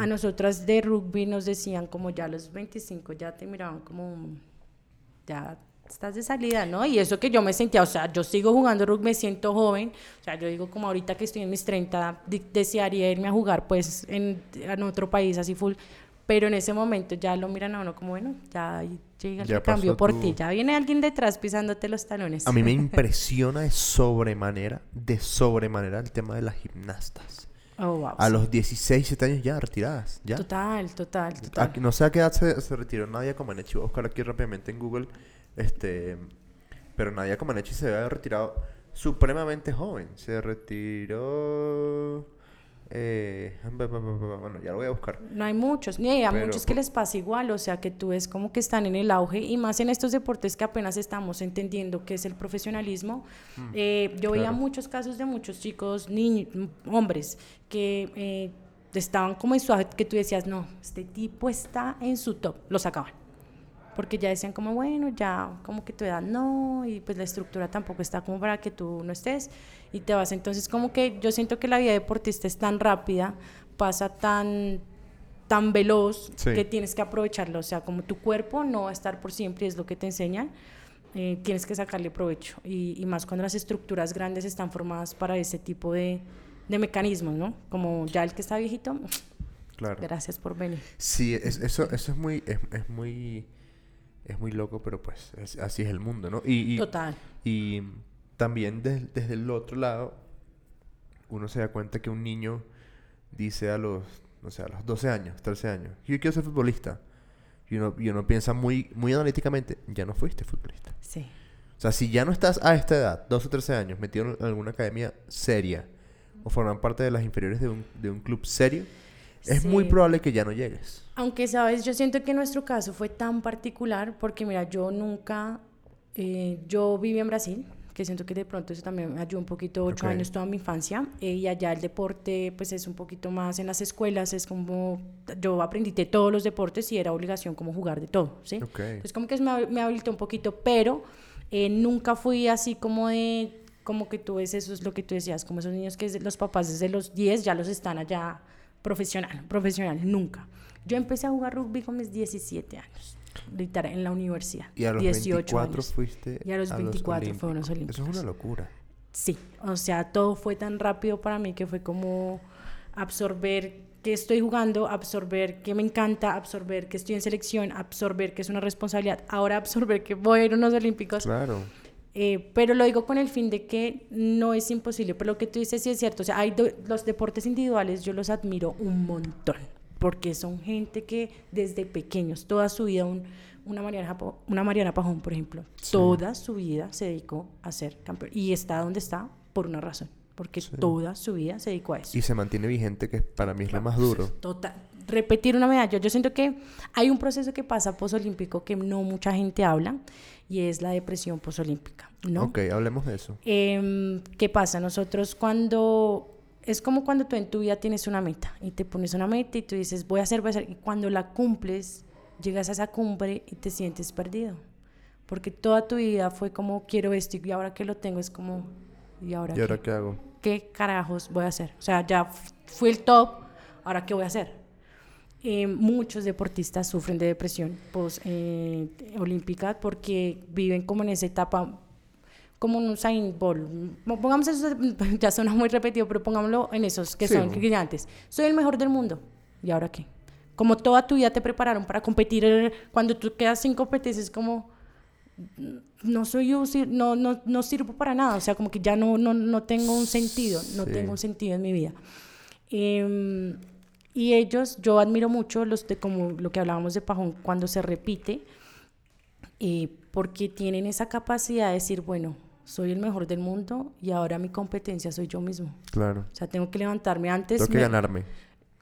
A nosotras de rugby nos decían como ya a los 25 ya te miraban como ya estás de salida, ¿no? Y eso que yo me sentía, o sea, yo sigo jugando rugby, me siento joven, o sea, yo digo como ahorita que estoy en mis 30, desearía irme a jugar pues en, en otro país así full, pero en ese momento ya lo miran a uno como, bueno, ya llega el cambio por ti, ya viene alguien detrás pisándote los talones. A mí me impresiona de sobremanera, de sobremanera el tema de las gimnastas. Oh, wow, a los 16, 17 años ya retiradas, ¿ya? Total, total, total. no sé a qué edad se, se retiró Nadia Comaneci. Voy a buscar aquí rápidamente en Google. Este, pero Nadia Comaneci se había retirado supremamente joven. Se retiró... Eh, bueno, ya lo voy a buscar. No hay muchos, ni hay a muchos que les pasa igual, o sea que tú ves como que están en el auge y más en estos deportes que apenas estamos entendiendo qué es el profesionalismo. Mm, eh, yo veía muchos casos de muchos chicos, niños, hombres, que eh, estaban como en su que tú decías, no, este tipo está en su top, lo sacaban porque ya decían como, bueno, ya como que tu edad no, y pues la estructura tampoco está como para que tú no estés, y te vas. Entonces como que yo siento que la vida deportista es tan rápida, pasa tan tan veloz que tienes que aprovecharlo, o sea, como tu cuerpo no va a estar por siempre, es lo que te enseñan, eh, tienes que sacarle provecho. Y, y, más cuando las estructuras grandes están formadas para ese tipo de, de mecanismos, ¿no? Como ya el que está viejito, claro. gracias por venir. Sí, eso, eso es muy, es, es, muy, es muy loco, pero pues así es el mundo, ¿no? Y, y Total. Y también desde el otro lado, uno se da cuenta que un niño dice a los, no sé, a los 12 años, 13 años, yo quiero ser futbolista. Y uno, y uno piensa muy, muy analíticamente, ya no fuiste futbolista. Sí. O sea, si ya no estás a esta edad, 12 o 13 años, metido en alguna academia seria o forman parte de las inferiores de un, de un club serio, es muy probable que ya no llegues. Aunque, sabes, yo siento que nuestro caso fue tan particular porque, mira, yo nunca, eh, yo viví en Brasil, que siento que de pronto eso también me ayudó un poquito, ocho años toda mi infancia, eh, y allá el deporte pues es un poquito más en las escuelas, es como, yo aprendí de todos los deportes y era obligación como jugar de todo, ¿sí? Okay. Entonces como que me, me habilitó un poquito, pero eh, nunca fui así como de, como que tú ves, eso es lo que tú decías, como esos niños que los papás desde los 10 ya los están allá profesional, profesional, nunca. Yo empecé a jugar rugby con mis 17 años literal, en la universidad. Y a los 18 24 años. fuiste Y a los 24 los fueron los olímpicos. Eso es una locura. Sí, o sea, todo fue tan rápido para mí que fue como absorber que estoy jugando, absorber que me encanta, absorber que estoy en selección, absorber que es una responsabilidad, ahora absorber que voy a ir a unos olímpicos. Claro. Eh, pero lo digo con el fin de que no es imposible, pero lo que tú dices sí es cierto, o sea, hay do- los deportes individuales yo los admiro un montón, porque son gente que desde pequeños, toda su vida, un, una, Mariana, una Mariana Pajón, por ejemplo, toda su vida se dedicó a ser campeón y está donde está por una razón, porque toda su vida se dedicó a eso. Y se mantiene vigente, que para mí es lo más duro. Total. Repetir una medalla. Yo siento que hay un proceso que pasa posolímpico que no mucha gente habla y es la depresión posolímpica, ¿no? Ok, hablemos de eso. Em, ¿Qué pasa? Nosotros cuando... Es como cuando tú en tu vida tienes una meta y te pones una meta y tú dices, voy a hacer, voy a hacer. Y cuando la cumples, llegas a esa cumbre y te sientes perdido. Porque toda tu vida fue como, quiero esto y ahora que lo tengo es como, ¿y ahora ¿Y ahora qué? qué hago? ¿Qué carajos voy a hacer? O sea, ya fui el top, ¿ahora qué voy a hacer? Eh, muchos deportistas sufren de depresión post-olímpica porque viven como en esa etapa, como un Usain Bolt. Mo- Pongamos eso, ya suena muy repetido, pero pongámoslo en esos que Sí. son brillantes. Soy el mejor del mundo. ¿Y ahora qué? Como toda tu vida te prepararon para competir, eh, cuando tú quedas sin competencia es como, no soy yo, no, no, no sirvo para nada, o sea, como que ya no, no, no tengo un sentido, no Sí. tengo un sentido en mi vida. Em, y ellos, yo admiro mucho los de como lo que hablábamos de Pajón, cuando se repite, eh, porque tienen esa capacidad de decir, bueno, soy el mejor del mundo y ahora mi competencia soy yo mismo. Claro. O sea, tengo que levantarme antes. Tengo que me- ganarme.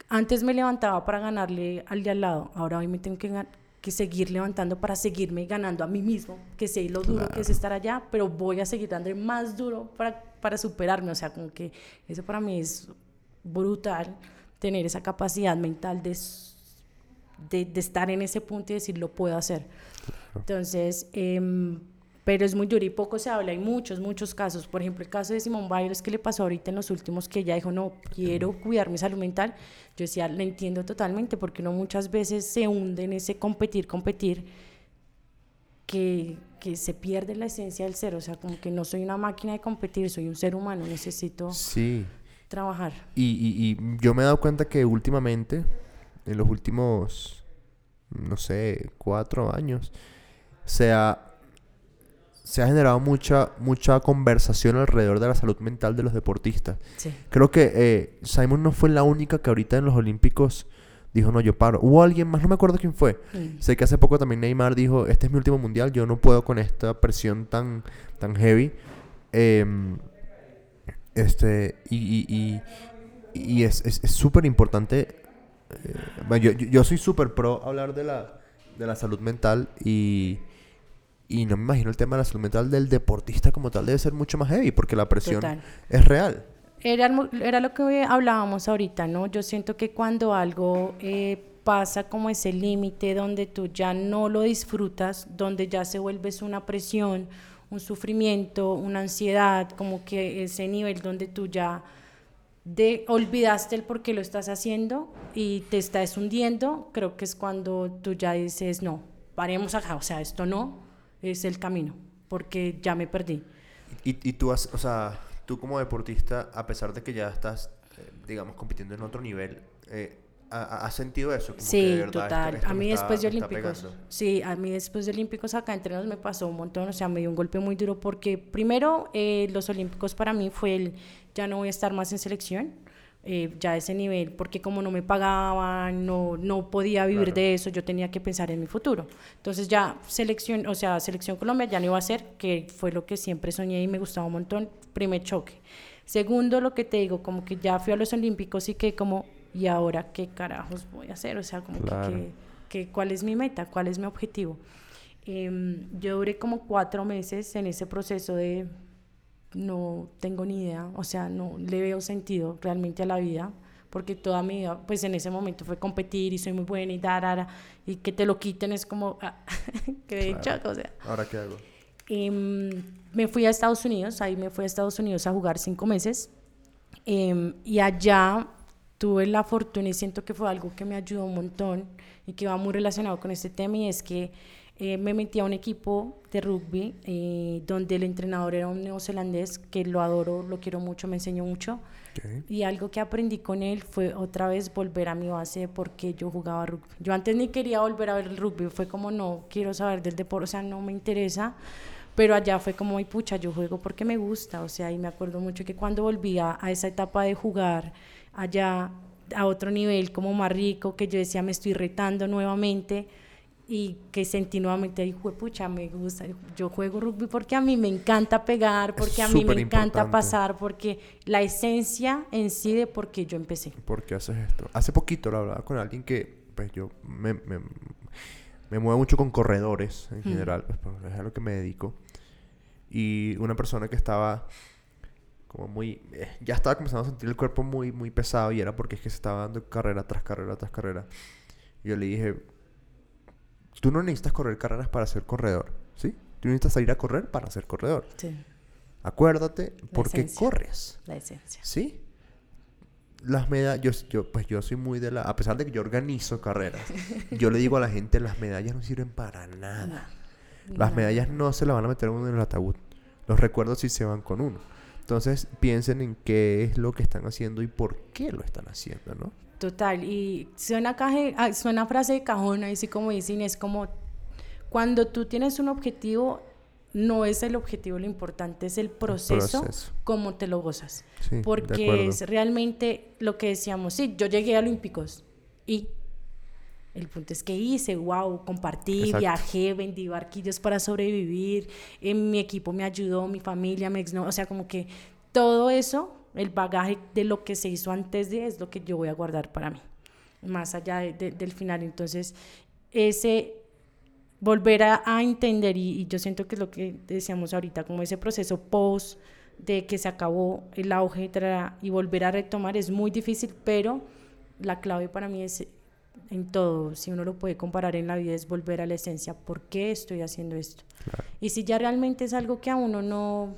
antes me levantaba para ganarle al de al lado, ahora hoy me tengo que, que seguir levantando para seguirme ganando a mí mismo, que sé lo duro que es Claro. estar allá, pero voy a seguir dándole más duro para, para superarme, o sea, como que eso para mí es brutal, tener esa capacidad mental de, de, de estar en ese punto y decir, lo puedo hacer. Entonces, em, pero es muy duro y poco se habla. Hay muchos, muchos casos. Por ejemplo, el caso de Simón Biles que le pasó ahorita en los últimos, que ella dijo, no, quiero cuidar mi salud mental. Yo decía, la entiendo totalmente, porque uno muchas veces se hunde en ese competir, competir, que, que se pierde la esencia del ser. O sea, como que no soy una máquina de competir, soy un ser humano, necesito Sí. Trabajar. Y, y, y yo me he dado cuenta que últimamente, en los últimos, no sé, cuatro años, se ha, se ha generado mucha, mucha conversación alrededor de la salud mental de los deportistas. Sí. Creo que eh, Simon no fue la única que ahorita en los Olímpicos dijo, no, yo paro. Hubo alguien más, no me acuerdo quién fue. Sé que hace poco también Neymar dijo, este es mi último mundial, yo no puedo con esta presión tan, tan heavy. Em, este, y, y, y, y es es- es súper importante. eh, yo, yo, soy súper pro hablar de la, de la salud mental y, y no me imagino el tema de la salud mental del deportista como tal debe ser mucho más heavy porque la presión Total. es real. Era, era lo que hablábamos ahorita, ¿no? Yo siento que cuando algo eh, pasa como ese límite donde tú ya no lo disfrutas, donde ya se vuelves una presión, un sufrimiento, una ansiedad, como que ese nivel donde tú ya de, olvidaste el por qué lo estás haciendo y te estás hundiendo, creo que es cuando tú ya dices, no, paremos acá, o sea, esto no es el camino. porque ya me perdí. Y, tú, has, o sea, tú como deportista, a pesar de que ya estás, eh, digamos, compitiendo en otro nivel, eh, ¿has sentido eso? Como sí, que de verdad esto- total. esto a mí está- después de Olímpicos, sí, a mí después de Olímpicos acá entre nos me pasó un montón, o sea, me dio un golpe muy duro porque primero eh, los Olímpicos para mí fue el, ya no voy a estar más en selección, eh, ya a ese nivel, porque como no me pagaban, no, no podía vivir Claro. de eso, yo tenía que pensar en mi futuro. Entonces ya selección, o sea, selección Colombia ya no iba a ser, que fue lo que siempre soñé y me gustaba un montón, primer choque. Segundo, lo que te digo, como que ya fui a los Olímpicos y que como, ¿y ahora qué carajos voy a hacer? O sea, como Claro. que, que, ¿cuál es mi meta? ¿Cuál es mi objetivo? Em, yo duré como cuatro meses en ese proceso de no tengo ni idea, o sea, no le veo sentido realmente a la vida, porque toda mi vida, pues en ese momento fue competir y soy muy buena y dar, dar, y que te lo quiten es como, ah, que de Claro. o sea. ¿Ahora qué hago? Em, me fui a Estados Unidos, ahí me fui a Estados Unidos a jugar cinco meses em, y allá tuve la fortuna y siento que fue algo que me ayudó un montón y que va muy relacionado con este tema y es que eh, me metí a un equipo de rugby eh, donde el entrenador era un neozelandés que lo adoro, lo quiero mucho, me enseñó mucho Ok. y algo que aprendí con él fue otra vez volver a mi base de por qué yo jugaba rugby. Yo antes ni quería volver a ver el rugby, fue como no quiero saber del deporte, o sea, no me interesa. Pero allá fue como, ay pucha, yo juego porque me gusta, o sea, y me acuerdo mucho que cuando volvía a esa etapa de jugar allá a otro nivel como más rico, que yo decía, me estoy retando nuevamente y que sentí nuevamente, ay pucha, me gusta, yo juego rugby porque a mí me encanta pegar, porque a mí me encanta importante. pasar, porque la esencia en sí de por qué yo empecé. ¿Por qué haces esto? Hace poquito lo hablaba con alguien que, pues yo me, me, me muevo mucho con corredores en general, pues, pues, es a lo que me dedico. Y una persona que estaba como muy... eh, ya estaba comenzando a sentir el cuerpo muy, muy pesado y era porque es que se estaba dando carrera tras carrera tras carrera. Yo le dije, tú no necesitas correr carreras para ser corredor, ¿sí? Tú necesitas salir a correr para ser corredor. Sí, Acuérdate por qué corres. la esencia. Sí. Las medallas, yo, yo, pues yo soy muy de la, a pesar de que yo organizo carreras, yo le digo a la gente, las medallas no sirven para nada. Las No. medallas no se las van a meter uno en el ataúd. Los recuerdos sí se van con uno. Entonces piensen en qué es lo que están haciendo y por qué lo están haciendo, ¿no? Total, y suena, caje, ah, suena frase de cajón, así como dicen, es como cuando tú tienes un objetivo, no es el objetivo lo importante, es el proceso, proceso. como te lo gozas. Sí, Porque es realmente lo que decíamos, sí, yo llegué a Olímpicos y el punto es que hice, wow, compartí, Exacto. viajé, vendí barquillos para sobrevivir, eh, mi equipo me ayudó, mi familia, mi ex, o sea, como que todo eso, el bagaje de lo que se hizo antes de, es lo que yo voy a guardar para mí, más allá de- de- del final. Entonces, ese volver a, a entender, y, y yo siento que es lo que decíamos ahorita, como ese proceso post de que se acabó el auge y volver a retomar es muy difícil, pero la clave para mí es en todo, si uno lo puede comparar en la vida, es volver a la esencia, ¿por qué estoy haciendo esto? Claro. Y si ya realmente es algo que a uno no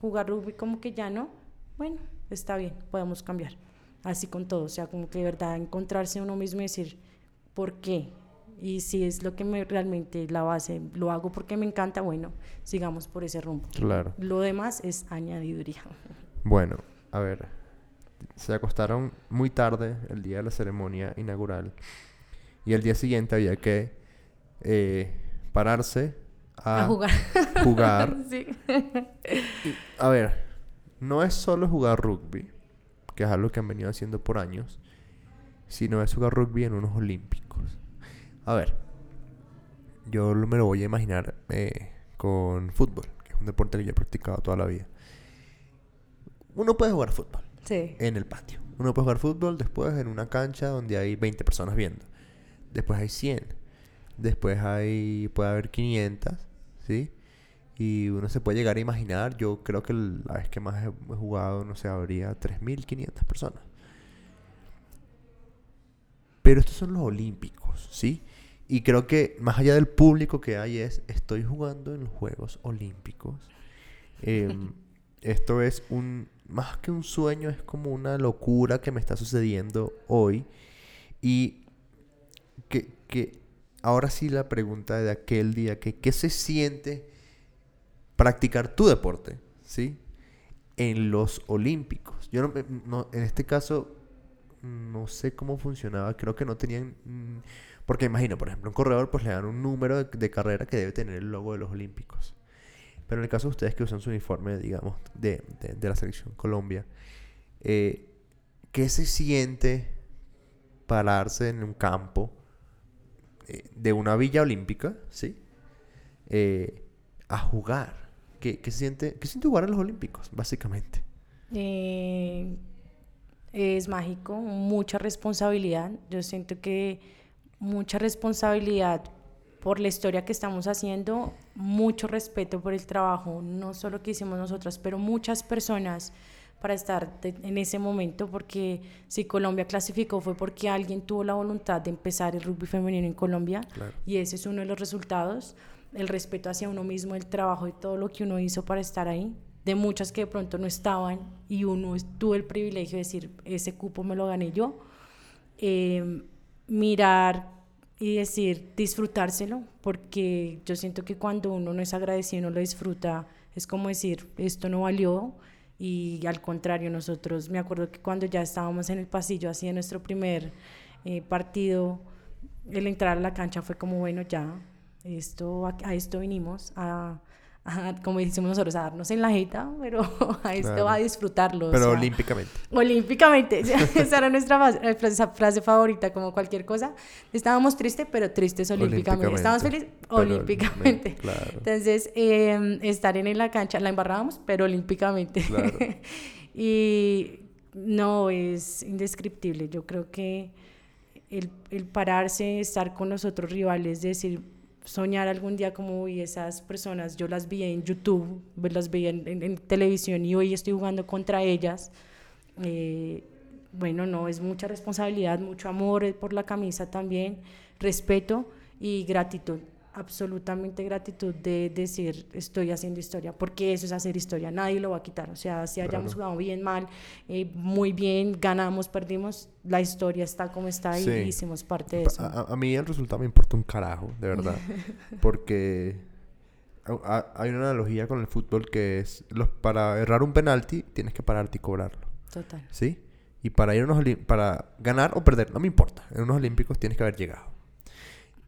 jugar rugby como que ya no, bueno, está bien, podemos cambiar. Así con todo, o sea, como que de verdad encontrarse uno mismo y decir, ¿por qué? Y si es lo que me realmente la base, lo hago porque me encanta, bueno, sigamos por ese rumbo. Claro. Lo demás es añadiduría. Bueno, a ver. Se acostaron muy tarde el día de la ceremonia inaugural. Y el día siguiente había que eh, pararse a, A jugar. jugar. sí. A ver, no es solo jugar rugby, que es algo que han venido haciendo por años, sino es jugar rugby en unos olímpicos. A ver, yo me lo voy a imaginar eh, con fútbol, que es un deporte que yo he practicado toda la vida. Uno puede jugar fútbol Sí. en el patio. Uno puede jugar fútbol después en una cancha donde hay 20 personas viendo. Después hay 100. Después hay puede haber 500, ¿sí? Y uno se puede llegar a imaginar, yo creo que la vez que más he he jugado, no sé, habría 3.500 personas. Pero estos son los olímpicos, ¿sí? Y creo que más allá del público que hay es, estoy jugando en los Juegos Olímpicos. Em, esto es un, más que un sueño, es como una locura que me está sucediendo hoy. Y que, que ahora sí la pregunta de aquel día, que qué se siente practicar tu deporte, ¿sí? En los Olímpicos. Yo no, no, en este caso no sé cómo funcionaba, creo que no tenían... mm, Porque imagino, por ejemplo, un corredor pues le dan un número de, de carrera que debe tener el logo de los Olímpicos. Pero en el caso de ustedes que usan su uniforme, digamos, de, de- la selección Colombia, eh, ¿qué se siente pararse en un campo eh, de una villa olímpica, ¿sí? Eh, a jugar. ¿Qué, qué siente, ¿Qué siente jugar a los Olímpicos, básicamente? Es mágico, mucha responsabilidad. Yo siento que mucha responsabilidad por la historia que estamos haciendo, mucho respeto por el trabajo, no solo que hicimos nosotras, pero muchas personas para estar de- en ese momento, porque si Colombia clasificó fue porque alguien tuvo la voluntad de empezar el rugby femenino en Colombia Claro. y ese es uno de los resultados, el respeto hacia uno mismo, el trabajo y todo lo que uno hizo para estar ahí, de muchas que de pronto no estaban y uno tuvo el privilegio de decir, ese cupo me lo gané yo, Eh, mirar y decir, disfrutárselo, porque yo siento que cuando uno no es agradecido, no lo disfruta, es como decir, esto no valió. Y al contrario, nosotros, me acuerdo que cuando ya estábamos en el pasillo, así de nuestro primer eh, partido, el entrar a la cancha fue como, bueno, ya, esto, a, a esto vinimos, a, a, como decimos nosotros, a darnos en la jeta, pero a esto Claro. a disfrutarlo. o Pero sea, olímpicamente. Olímpicamente, esa era nuestra frase, frase favorita, como cualquier cosa. Estábamos tristes, pero tristes olímpicamente. Estábamos felices olímpicamente. Claro. Entonces, eh, estar en la cancha, la embarrábamos, pero olímpicamente. Claro. y no, es indescriptible. Yo creo que el, el pararse, estar con los otros rivales, decir, soñar algún día como vi esas personas, yo las vi en YouTube, pues, las vi en televisión y hoy estoy jugando contra ellas. Eh, bueno, no, es mucha responsabilidad, mucho amor eh, por la camisa también, respeto y gratitud, absolutamente gratitud de decir estoy haciendo historia, porque eso es hacer historia, nadie lo va a quitar, o sea, si hayamos Claro. jugado bien, mal, eh, muy bien, ganamos, perdimos, la historia está como está y Sí. hicimos parte de eso. A, a- mí el resultado me importa un carajo, de verdad. Porque a- a- hay una analogía con el fútbol que es, los, para errar un penalti tienes que pararte y cobrarlo, Total. ¿sí? Y para ir a unos para ganar o perder, no me importa. En unos olímpicos tienes que haber llegado.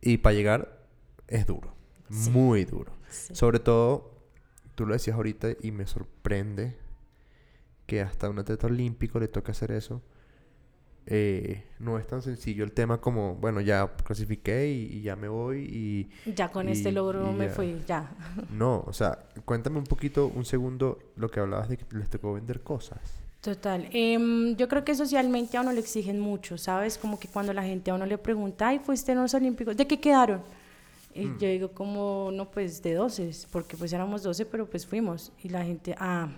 Y para llegar es duro, Sí. muy duro. Sí. Sobre todo, tú lo decías ahorita y me sorprende que hasta un atleta olímpico le toque hacer eso. Eh, no es tan sencillo el tema como, bueno, ya clasifiqué y, y ya me voy y... Ya con este logro me ya. fui, ya. No, o sea, cuéntame un poquito, un segundo, lo que hablabas de que les tocó vender cosas. Total. Em, yo creo que socialmente a uno le exigen mucho, ¿sabes? Como que cuando la gente a uno le pregunta, ay, fuiste en los Olímpicos, ¿de qué quedaron? Y yo digo como, no, pues de 12, porque pues éramos 12, pero pues fuimos. Y la gente, ah,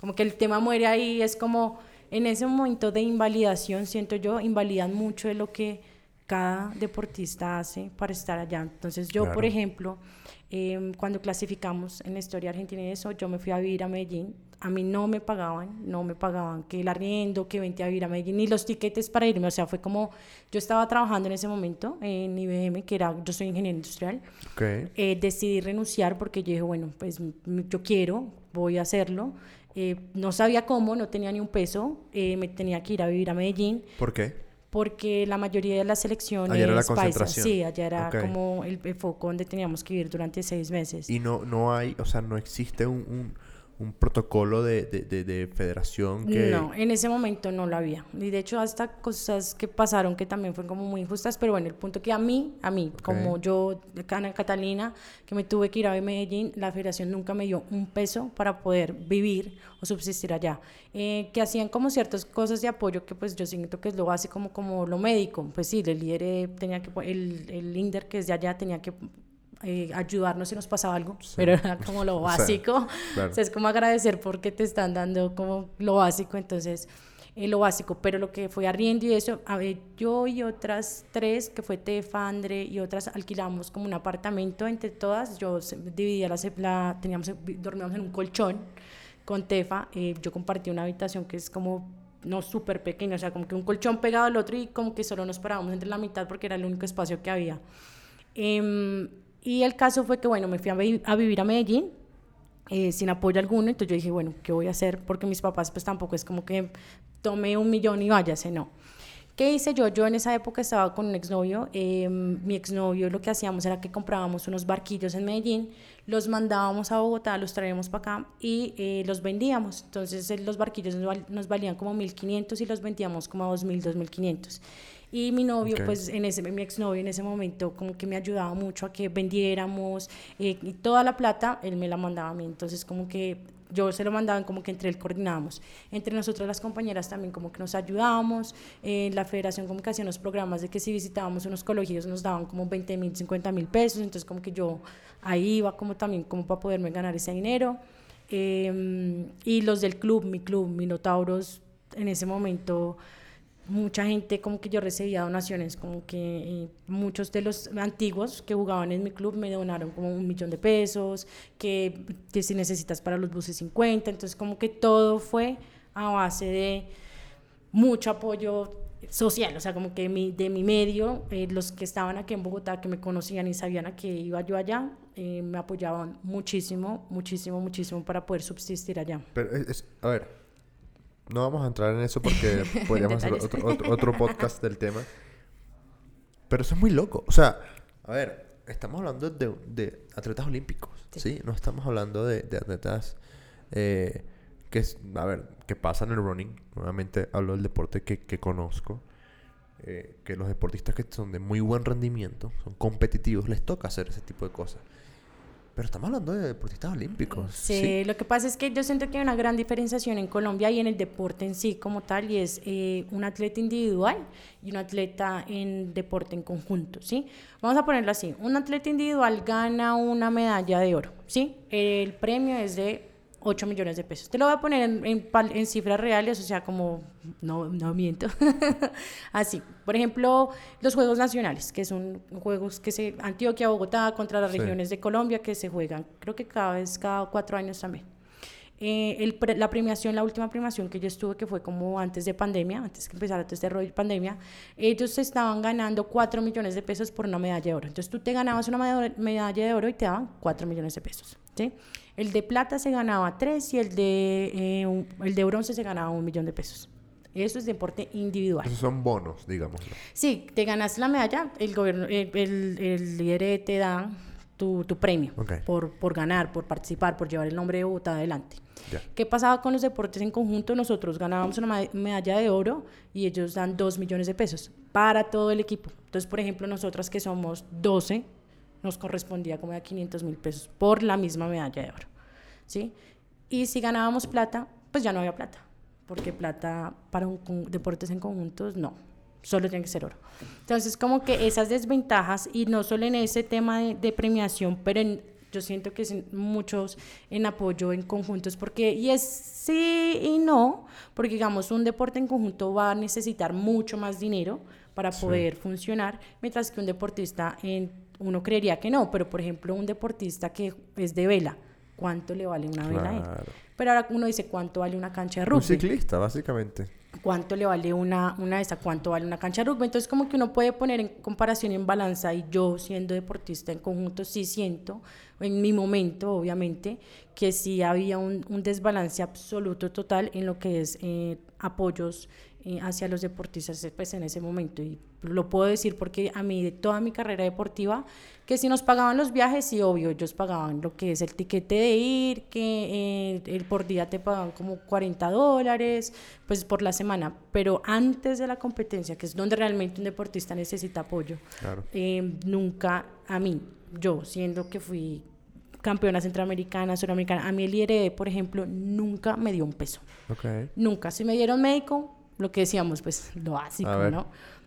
como que el tema muere ahí, es como en ese momento de invalidación, siento yo, invalidan mucho de lo que cada deportista hace para estar allá. Entonces yo, por ejemplo, em, cuando clasificamos en la historia argentina y eso, yo me fui a vivir a Medellín. A mí no me pagaban, no me pagaban que el arriendo, que vente a vivir a Medellín, ni los tiquetes para irme. O sea, fue como, yo estaba trabajando en ese momento en IBM, que era, yo soy ingeniero industrial. Ok. Eh, decidí renunciar porque yo dije, bueno, pues yo quiero, voy a hacerlo. Eh, no sabía cómo, no tenía ni un peso, eh, me tenía que ir a vivir a Medellín ¿Por qué? porque la mayoría de las selecciones Allá era la paisas, concentración. sí, allá era como el, el foco donde teníamos que vivir durante seis meses. Y no, no hay, o sea, no existe un, un, un protocolo de, de, de, de federación que... No, en ese momento no lo había. Y de hecho hasta cosas que pasaron que también fueron como muy injustas, pero bueno, el punto que a mí, a mí, como yo, Ana Catalina, que me tuve que ir a Medellín, la federación nunca me dio un peso para poder vivir o subsistir allá. Eh, que hacían como ciertas cosas de apoyo que pues yo siento que es lo básico como, como lo médico. Pues sí, el líder eh, tenía que, el, el INDER que es de allá tenía que eh, ayudarnos si nos pasaba algo, pero era como lo O sea, básico. claro. O sea, es como agradecer porque te están dando como lo básico, entonces eh, lo básico, pero lo que fue arriendo y eso, a ver, yo y otras tres, que fue Tefa, André y otras, alquilamos como un apartamento entre todas, yo dividía la, la teníamos, dormíamos en un colchón con Tefa, eh, yo compartí una habitación que es como no súper pequeña, o sea, como que un colchón pegado al otro y como que solo nos parábamos entre la mitad porque era el único espacio que había. Em, y el caso fue que, bueno, me fui a, vi- a vivir a Medellín eh, sin apoyo alguno. Entonces yo dije, bueno, ¿qué voy a hacer? Porque mis papás pues tampoco es como que tome un millón y váyase, no. ¿Qué hice yo? Yo en esa época estaba con un exnovio. Eh, mi exnovio lo que hacíamos era que comprábamos unos barquillos en Medellín, los mandábamos a Bogotá, los traíamos para acá y eh, los vendíamos. Entonces los barquillos nos, valían como 1.500 y los vendíamos como a 2.000, 2.500. Y mi novio, pues en ese, mi exnovio en ese momento como que me ayudaba mucho a que vendiéramos eh, y toda la plata él me la mandaba a mí. Entonces como que yo se lo mandaba como que entre él coordinábamos. Entre nosotros las compañeras también como que nos ayudábamos. En la federación como que hacían los programas de que si visitábamos unos colegios nos daban como 20 mil, 50 mil pesos. Entonces como que yo ahí iba como también como para poderme ganar ese dinero. Em, y los del club, mi club, Minotauros, en ese momento mucha gente como que yo recibía donaciones, como que eh, muchos de los antiguos que jugaban en mi club me donaron como un millón de pesos, que, que si necesitas para los buses 50, entonces como que todo fue a base de mucho apoyo social, o sea, como que mi, de mi medio, eh, los que estaban aquí en Bogotá, que me conocían y sabían a qué iba yo allá, eh, me apoyaban muchísimo, muchísimo, muchísimo para poder subsistir allá. Pero a ver, no vamos a entrar en eso porque podríamos hacer otro, podcast del tema. Pero eso es muy loco. O sea, a ver, estamos hablando de, atletas olímpicos, sí. No estamos hablando de, atletas eh, que, a ver, que pasan el running. Nuevamente hablo del deporte que, conozco. Eh, que los deportistas que son de muy buen rendimiento, son competitivos, les toca hacer ese tipo de cosas. Pero estamos hablando de deportistas olímpicos. Sí, lo que pasa es que yo siento que hay una gran diferenciación en Colombia y en el deporte en sí como tal, y es eh, un atleta individual y un atleta en deporte en conjunto, ¿sí? Vamos a ponerlo así, un atleta individual gana una medalla de oro, ¿sí? El premio es de 8 millones de pesos. Te lo voy a poner en, en, cifras reales, o sea, como, no, no miento. Así, por ejemplo, los Juegos Nacionales, que son juegos que se, Antioquia, Bogotá, contra las regiones de Colombia, que se juegan, creo que cada vez, cada cuatro años también. Eh, el, la premiación, la última premiación que yo estuve, que fue como antes de pandemia, antes que empezara todo este rollo de pandemia, ellos estaban ganando 4 millones de pesos por una medalla de oro. Entonces tú te ganabas una medalla de oro y te daban 4 millones de pesos. ¿sí? El de plata se ganaba 3 y el de, eh, el de bronce se ganaba un millón de pesos. Eso es deporte individual. Esos son bonos, digamos. Sí, te ganas la medalla, el gobierno, el, el, líder te da tu, tu premio por, por ganar, por participar, por llevar el nombre de Bogotá adelante. ¿Qué pasaba con los deportes en conjunto? Nosotros ganábamos una medalla de oro y ellos dan 2 millones de pesos para todo el equipo. Entonces, por ejemplo, nosotras que somos 12, nos correspondía como a 500 mil pesos por la misma medalla de oro. ¿sí? Y si ganábamos plata, pues ya no había plata, porque plata para un, deportes en conjuntos no, solo tiene que ser oro. Entonces, como que esas desventajas, y no solo en ese tema de, premiación, pero en, yo siento que es muchos en apoyo en conjuntos, porque, y es sí y no, porque digamos, un deporte en conjunto va a necesitar mucho más dinero para poder funcionar, mientras que un deportista en uno creería que no, pero por ejemplo un deportista que es de vela, ¿cuánto le vale una vela a él? Pero ahora uno dice, ¿cuánto vale una cancha de rugby? Un ciclista, básicamente. ¿Cuánto le vale una, una de esas? ¿Cuánto vale una cancha de rugby? Entonces, como que uno puede poner en comparación, en balanza, y yo siendo deportista en conjunto, sí siento, en mi momento, obviamente, que sí había un, un desbalance absoluto, total, en lo que es eh, apoyos hacia los deportistas pues, en ese momento. Y lo puedo decir porque a mí, de toda mi carrera deportiva, que si nos pagaban los viajes, sí, obvio, ellos pagaban lo que es el tiquete de ir, que eh, el por día te pagaban como 40 dólares, pues por la semana. Pero antes de la competencia, que es donde realmente un deportista necesita apoyo, eh, nunca a mí, yo, siendo que fui campeona centroamericana, suramericana, a mí el IRD, por ejemplo, nunca me dio un peso. Nunca. Si me dieron médico, lo que decíamos, pues lo básico, ¿no?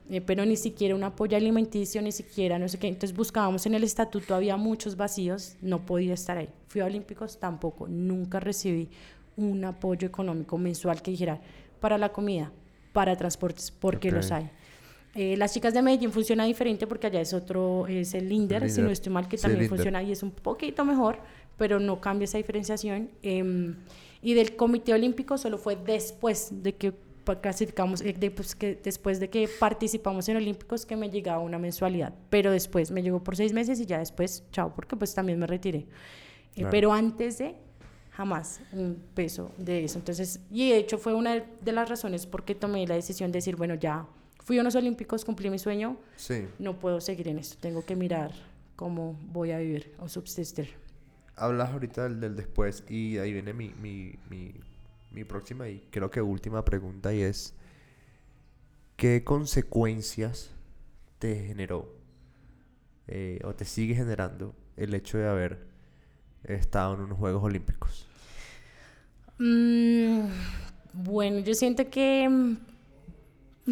Eh, pero ni siquiera un apoyo alimenticio, ni siquiera no sé qué. Entonces buscábamos en el estatuto, había muchos vacíos, no podía estar ahí. Fui a Olímpicos tampoco, nunca recibí un apoyo económico mensual que dijera para la comida, para transportes, porque los hay. Eh, las chicas de Medellín funciona diferente porque allá es otro, es el Linder, si no estoy mal, que también funciona y es un poquito mejor, pero no cambia esa diferenciación. Em, y del Comité Olímpico solo fue después de que clasificamos, eh, pues, que después de que participamos en Olímpicos, que me llegaba una mensualidad, pero después me llegó por seis meses y ya después, chao, porque pues también me retiré. Eh, pero antes de, jamás un peso de eso. Entonces, y de hecho fue una de las razones por qué tomé la decisión de decir, bueno, ya fui a unos Olímpicos, cumplí mi sueño, Sí. no puedo seguir en esto, tengo que mirar cómo voy a vivir o subsistir. Hablas ahorita del, del después y ahí viene mi, mi, mi, mi próxima y creo que última pregunta y es ¿qué consecuencias te generó eh, o te sigue generando el hecho de haber estado en unos Juegos Olímpicos? Mm, bueno, yo siento que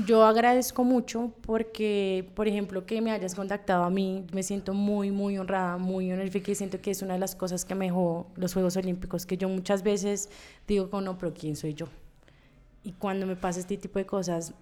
yo agradezco mucho porque, por ejemplo, que me hayas contactado a mí, me siento muy, muy honrada, muy honorificada y siento que es una de las cosas que me dejó los Juegos Olímpicos, que yo muchas veces digo, no, pero ¿quién soy yo? Y cuando me pasa este tipo de cosas,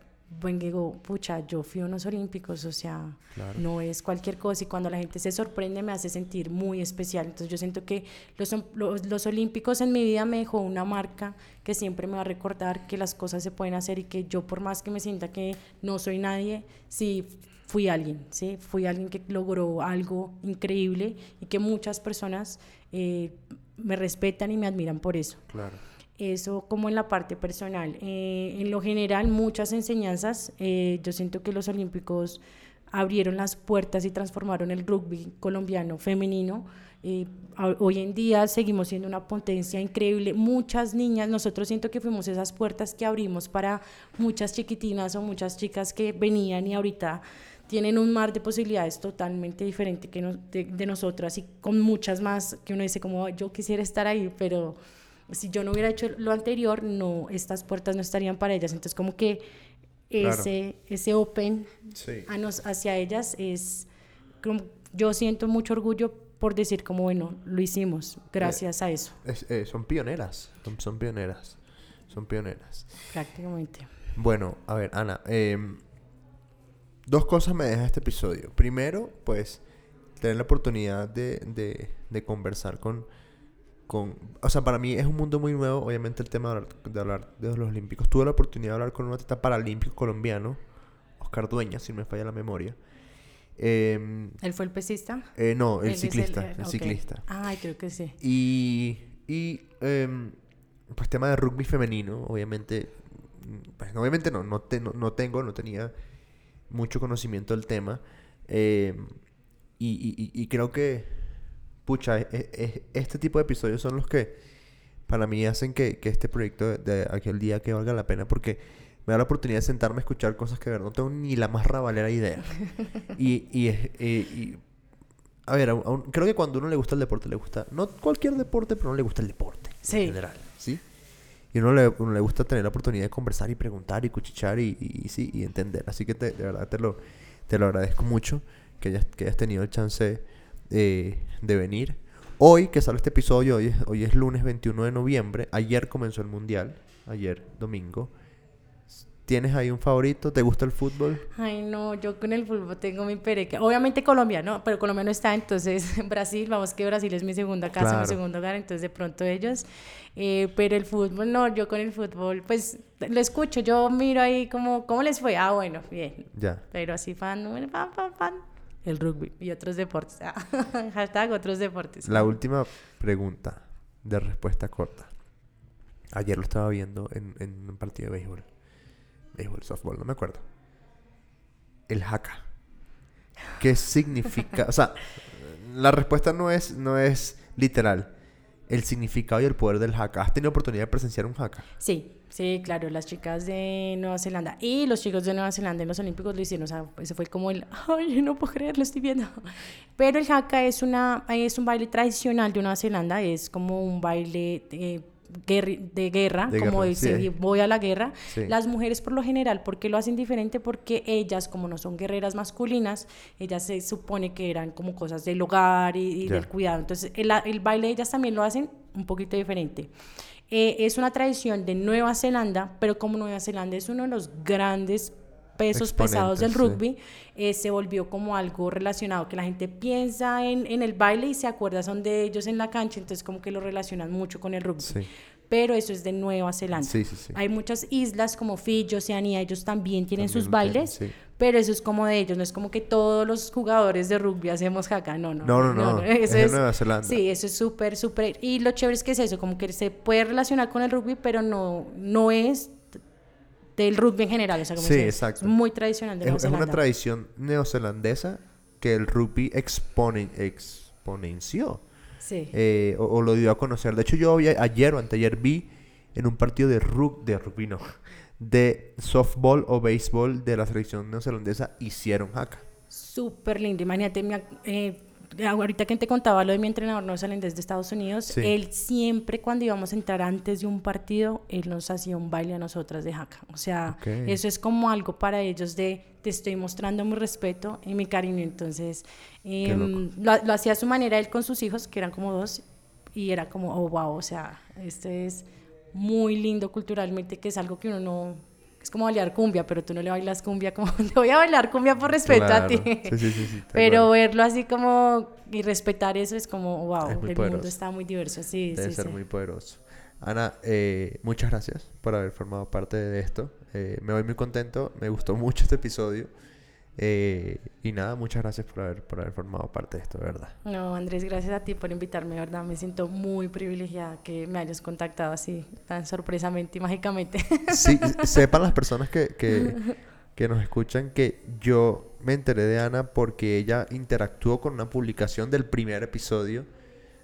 bueno, digo, pucha, yo fui a unos olímpicos, o sea, Claro. no es cualquier cosa y cuando la gente se sorprende me hace sentir muy especial. Entonces yo siento que los, los, los olímpicos en mi vida me dejó una marca que siempre me va a recordar que las cosas se pueden hacer y que yo por más que me sienta que no soy nadie, sí fui alguien, ¿sí? Fui alguien que logró algo increíble y que muchas personas eh, me respetan y me admiran por eso. Claro. Eso como en la parte personal. Eh, en lo general, muchas enseñanzas. Eh, yo siento que los Olímpicos abrieron las puertas y transformaron el rugby colombiano femenino. Eh, hoy en día seguimos siendo una potencia increíble. Muchas niñas, nosotros siento que fuimos esas puertas que abrimos para muchas chiquitinas o muchas chicas que venían y ahorita tienen un mar de posibilidades totalmente diferente que no- de, de nosotras y con muchas más que uno dice como yo quisiera estar ahí, pero si yo no hubiera hecho lo anterior, no, estas puertas no estarían para ellas. Entonces, como que Claro. ese, ese open Sí. a nos, hacia ellas es, como, yo siento mucho orgullo por decir como, bueno, lo hicimos gracias a eso, Es- eh, son pioneras. Son, son pioneras. Son pioneras. prácticamente. Bueno, a ver, Ana. em, dos cosas me deja este episodio. Primero, pues, tener la oportunidad de, de, de conversar con, con... O sea, para mí es un mundo muy nuevo, obviamente, el tema de hablar de, hablar de los Olímpicos. Tuve la oportunidad de hablar con un atleta paralímpico colombiano, Oscar Dueña, si no me falla la memoria. Em, ¿Él fue el pesista? eh, no, el Él es ciclista, el, ok. ciclista. Ay, creo que sí. Y, y em, pues tema de rugby femenino, obviamente, pues obviamente no, no, te- no, no tengo, no tenía mucho conocimiento del tema. em, y- y- y creo que, pucha, e- e- este tipo de episodios son los que para mí hacen que, que este proyecto de, de aquel día que valga la pena porque me da la oportunidad de sentarme a escuchar cosas que de verdad no tengo ni la más rabalera idea. y, y, y a ver, a un- a un- creo que cuando uno le gusta el deporte, le gusta, no cualquier deporte, pero no le gusta el deporte Sí. en general, ¿sí? Y uno le, uno le gusta tener la oportunidad de conversar y preguntar y cuchichar y, y- y sí, y entender. Así que te- de verdad te lo, te lo agradezco mucho que hayas, que hayas tenido el chance eh, de venir. Hoy que sale este episodio, hoy es, hoy es lunes 21 de noviembre, ayer comenzó el Mundial, ayer domingo. ¿Tienes ahí un favorito? ¿Te gusta el fútbol? Ay, no, yo con el fútbol tengo mi pereca. Obviamente Colombia, ¿no? Pero Colombia no está, entonces Brasil, vamos que Brasil es mi segunda casa, Claro. mi segundo hogar, entonces de pronto ellos. Eh, pero el fútbol, no, yo con el fútbol, pues lo escucho, yo miro ahí como, ¿cómo les fue? Ah, bueno, bien. Ya. Pero así fan, fan, fan, fan. El rugby y otros deportes. Ah, Hashtag otros deportes. La última pregunta de respuesta corta. Ayer lo estaba viendo en, en un partido de béisbol. Béisbol, softball, no me acuerdo. El haka. ¿Qué significa? O sea, la respuesta no es, no es literal. El significado y el poder del haka. ¿Has tenido oportunidad de presenciar un haka? Sí, sí, claro, las chicas de Nueva Zelanda y los chicos de Nueva Zelanda en los Olímpicos lo hicieron, o sea, ese fue como el, ay, no puedo creer, lo estoy viendo. Pero el haka es, una, es un baile tradicional de Nueva Zelanda, es como un baile eh, de guerra, De como guerra, dice, sí. voy a la guerra. Sí. Las mujeres por lo general, ¿por qué lo hacen diferente? Porque ellas, como no son guerreras masculinas, ellas se supone que eran como cosas del hogar y, del cuidado. Entonces, el, el baile ellas también lo hacen un poquito diferente. Eh, es una tradición de Nueva Zelanda, pero como Nueva Zelanda es uno de los grandes pesos pesados del rugby, eh, se volvió como algo relacionado, que la gente piensa en, en el baile y se acuerda son de ellos en la cancha, entonces como que lo relacionan mucho con el rugby. Sí. Pero eso es de Nueva Zelanda. Sí, sí, sí. Hay muchas islas como Fiji, Oceanía, ellos también tienen También sus tienen, bailes, sí. pero eso es como de ellos, no es como que todos los jugadores de rugby hacemos jaca, no, no. No, no, no, es de Nueva Zelanda. Sí, eso es súper, súper, y lo chévere es que es eso, como que se puede relacionar con el rugby, pero no, no es del rugby en general, o sea, como sí, exacto. es muy tradicional de es, es una tradición neozelandesa que el rugby exponen, exponenció. Sí. Eh, o, lo dio a conocer. De hecho, yo ayer o anteayer vi en un partido de, rug, de rugby, no, de softball o béisbol de la selección neozelandesa hicieron haka. Súper lindo. Imagínate, eh, ahorita que te contaba lo de mi entrenador neozelandés de Estados Unidos, él siempre cuando íbamos a entrar antes de un partido, él nos hacía un baile a nosotras de haka. O sea, eso es como algo para ellos de te estoy mostrando mi respeto y mi cariño. Entonces, em, lo, lo hacía a su manera él con sus hijos, que eran como dos, y era como, oh, wow, o sea, este es muy lindo culturalmente, que es algo que uno no... Es como bailar cumbia, pero tú no le bailas cumbia como... Te voy a bailar cumbia por respeto a ti. Sí, sí, sí, pero verlo así como... Y respetar eso es como, wow, el mundo está muy diverso. Sí, Debe ser muy poderoso. Ana, eh, muchas gracias por haber formado parte de esto. Eh, me voy muy contento, me gustó mucho este episodio. Eh, y nada, muchas gracias por haber, por haber formado parte de esto, verdad. No, Andrés, gracias a ti por invitarme, verdad. Me siento muy privilegiada que me hayas contactado así, tan sorpresamente y mágicamente. Sí, sepan las personas que, que, que nos escuchan que yo me enteré de Ana porque ella interactuó con una publicación del primer episodio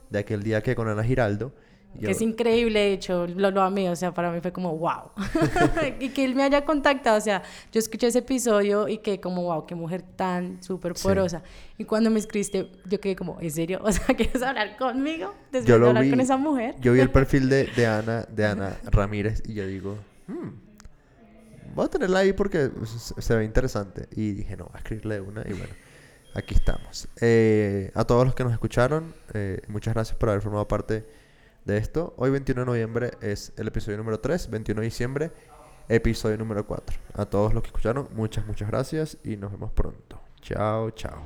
de aquel día que con Ana Giraldo que es increíble, de hecho, lo, lo amé, o sea, para mí fue como, wow. y que él me haya contactado, o sea, yo escuché ese episodio y que como, wow, qué mujer tan súper poderosa. Y cuando me escribiste, yo quedé como, ¿en serio? O sea, ¿quieres hablar conmigo? Después yo de hablar con esa mujer. Yo vi el perfil de, de, Ana, de Ana Ramírez y yo digo, hmm, voy a tenerla ahí porque se, ve interesante. Y dije, no, voy a escribirle una y bueno. Aquí estamos. Eh, a todos los que nos escucharon, eh, muchas gracias por haber formado parte de esto. Hoy 21 de noviembre es el episodio número 3, 21 de diciembre, episodio número 4. A todos los que escucharon, muchas, muchas gracias y nos vemos pronto. Chao, chao.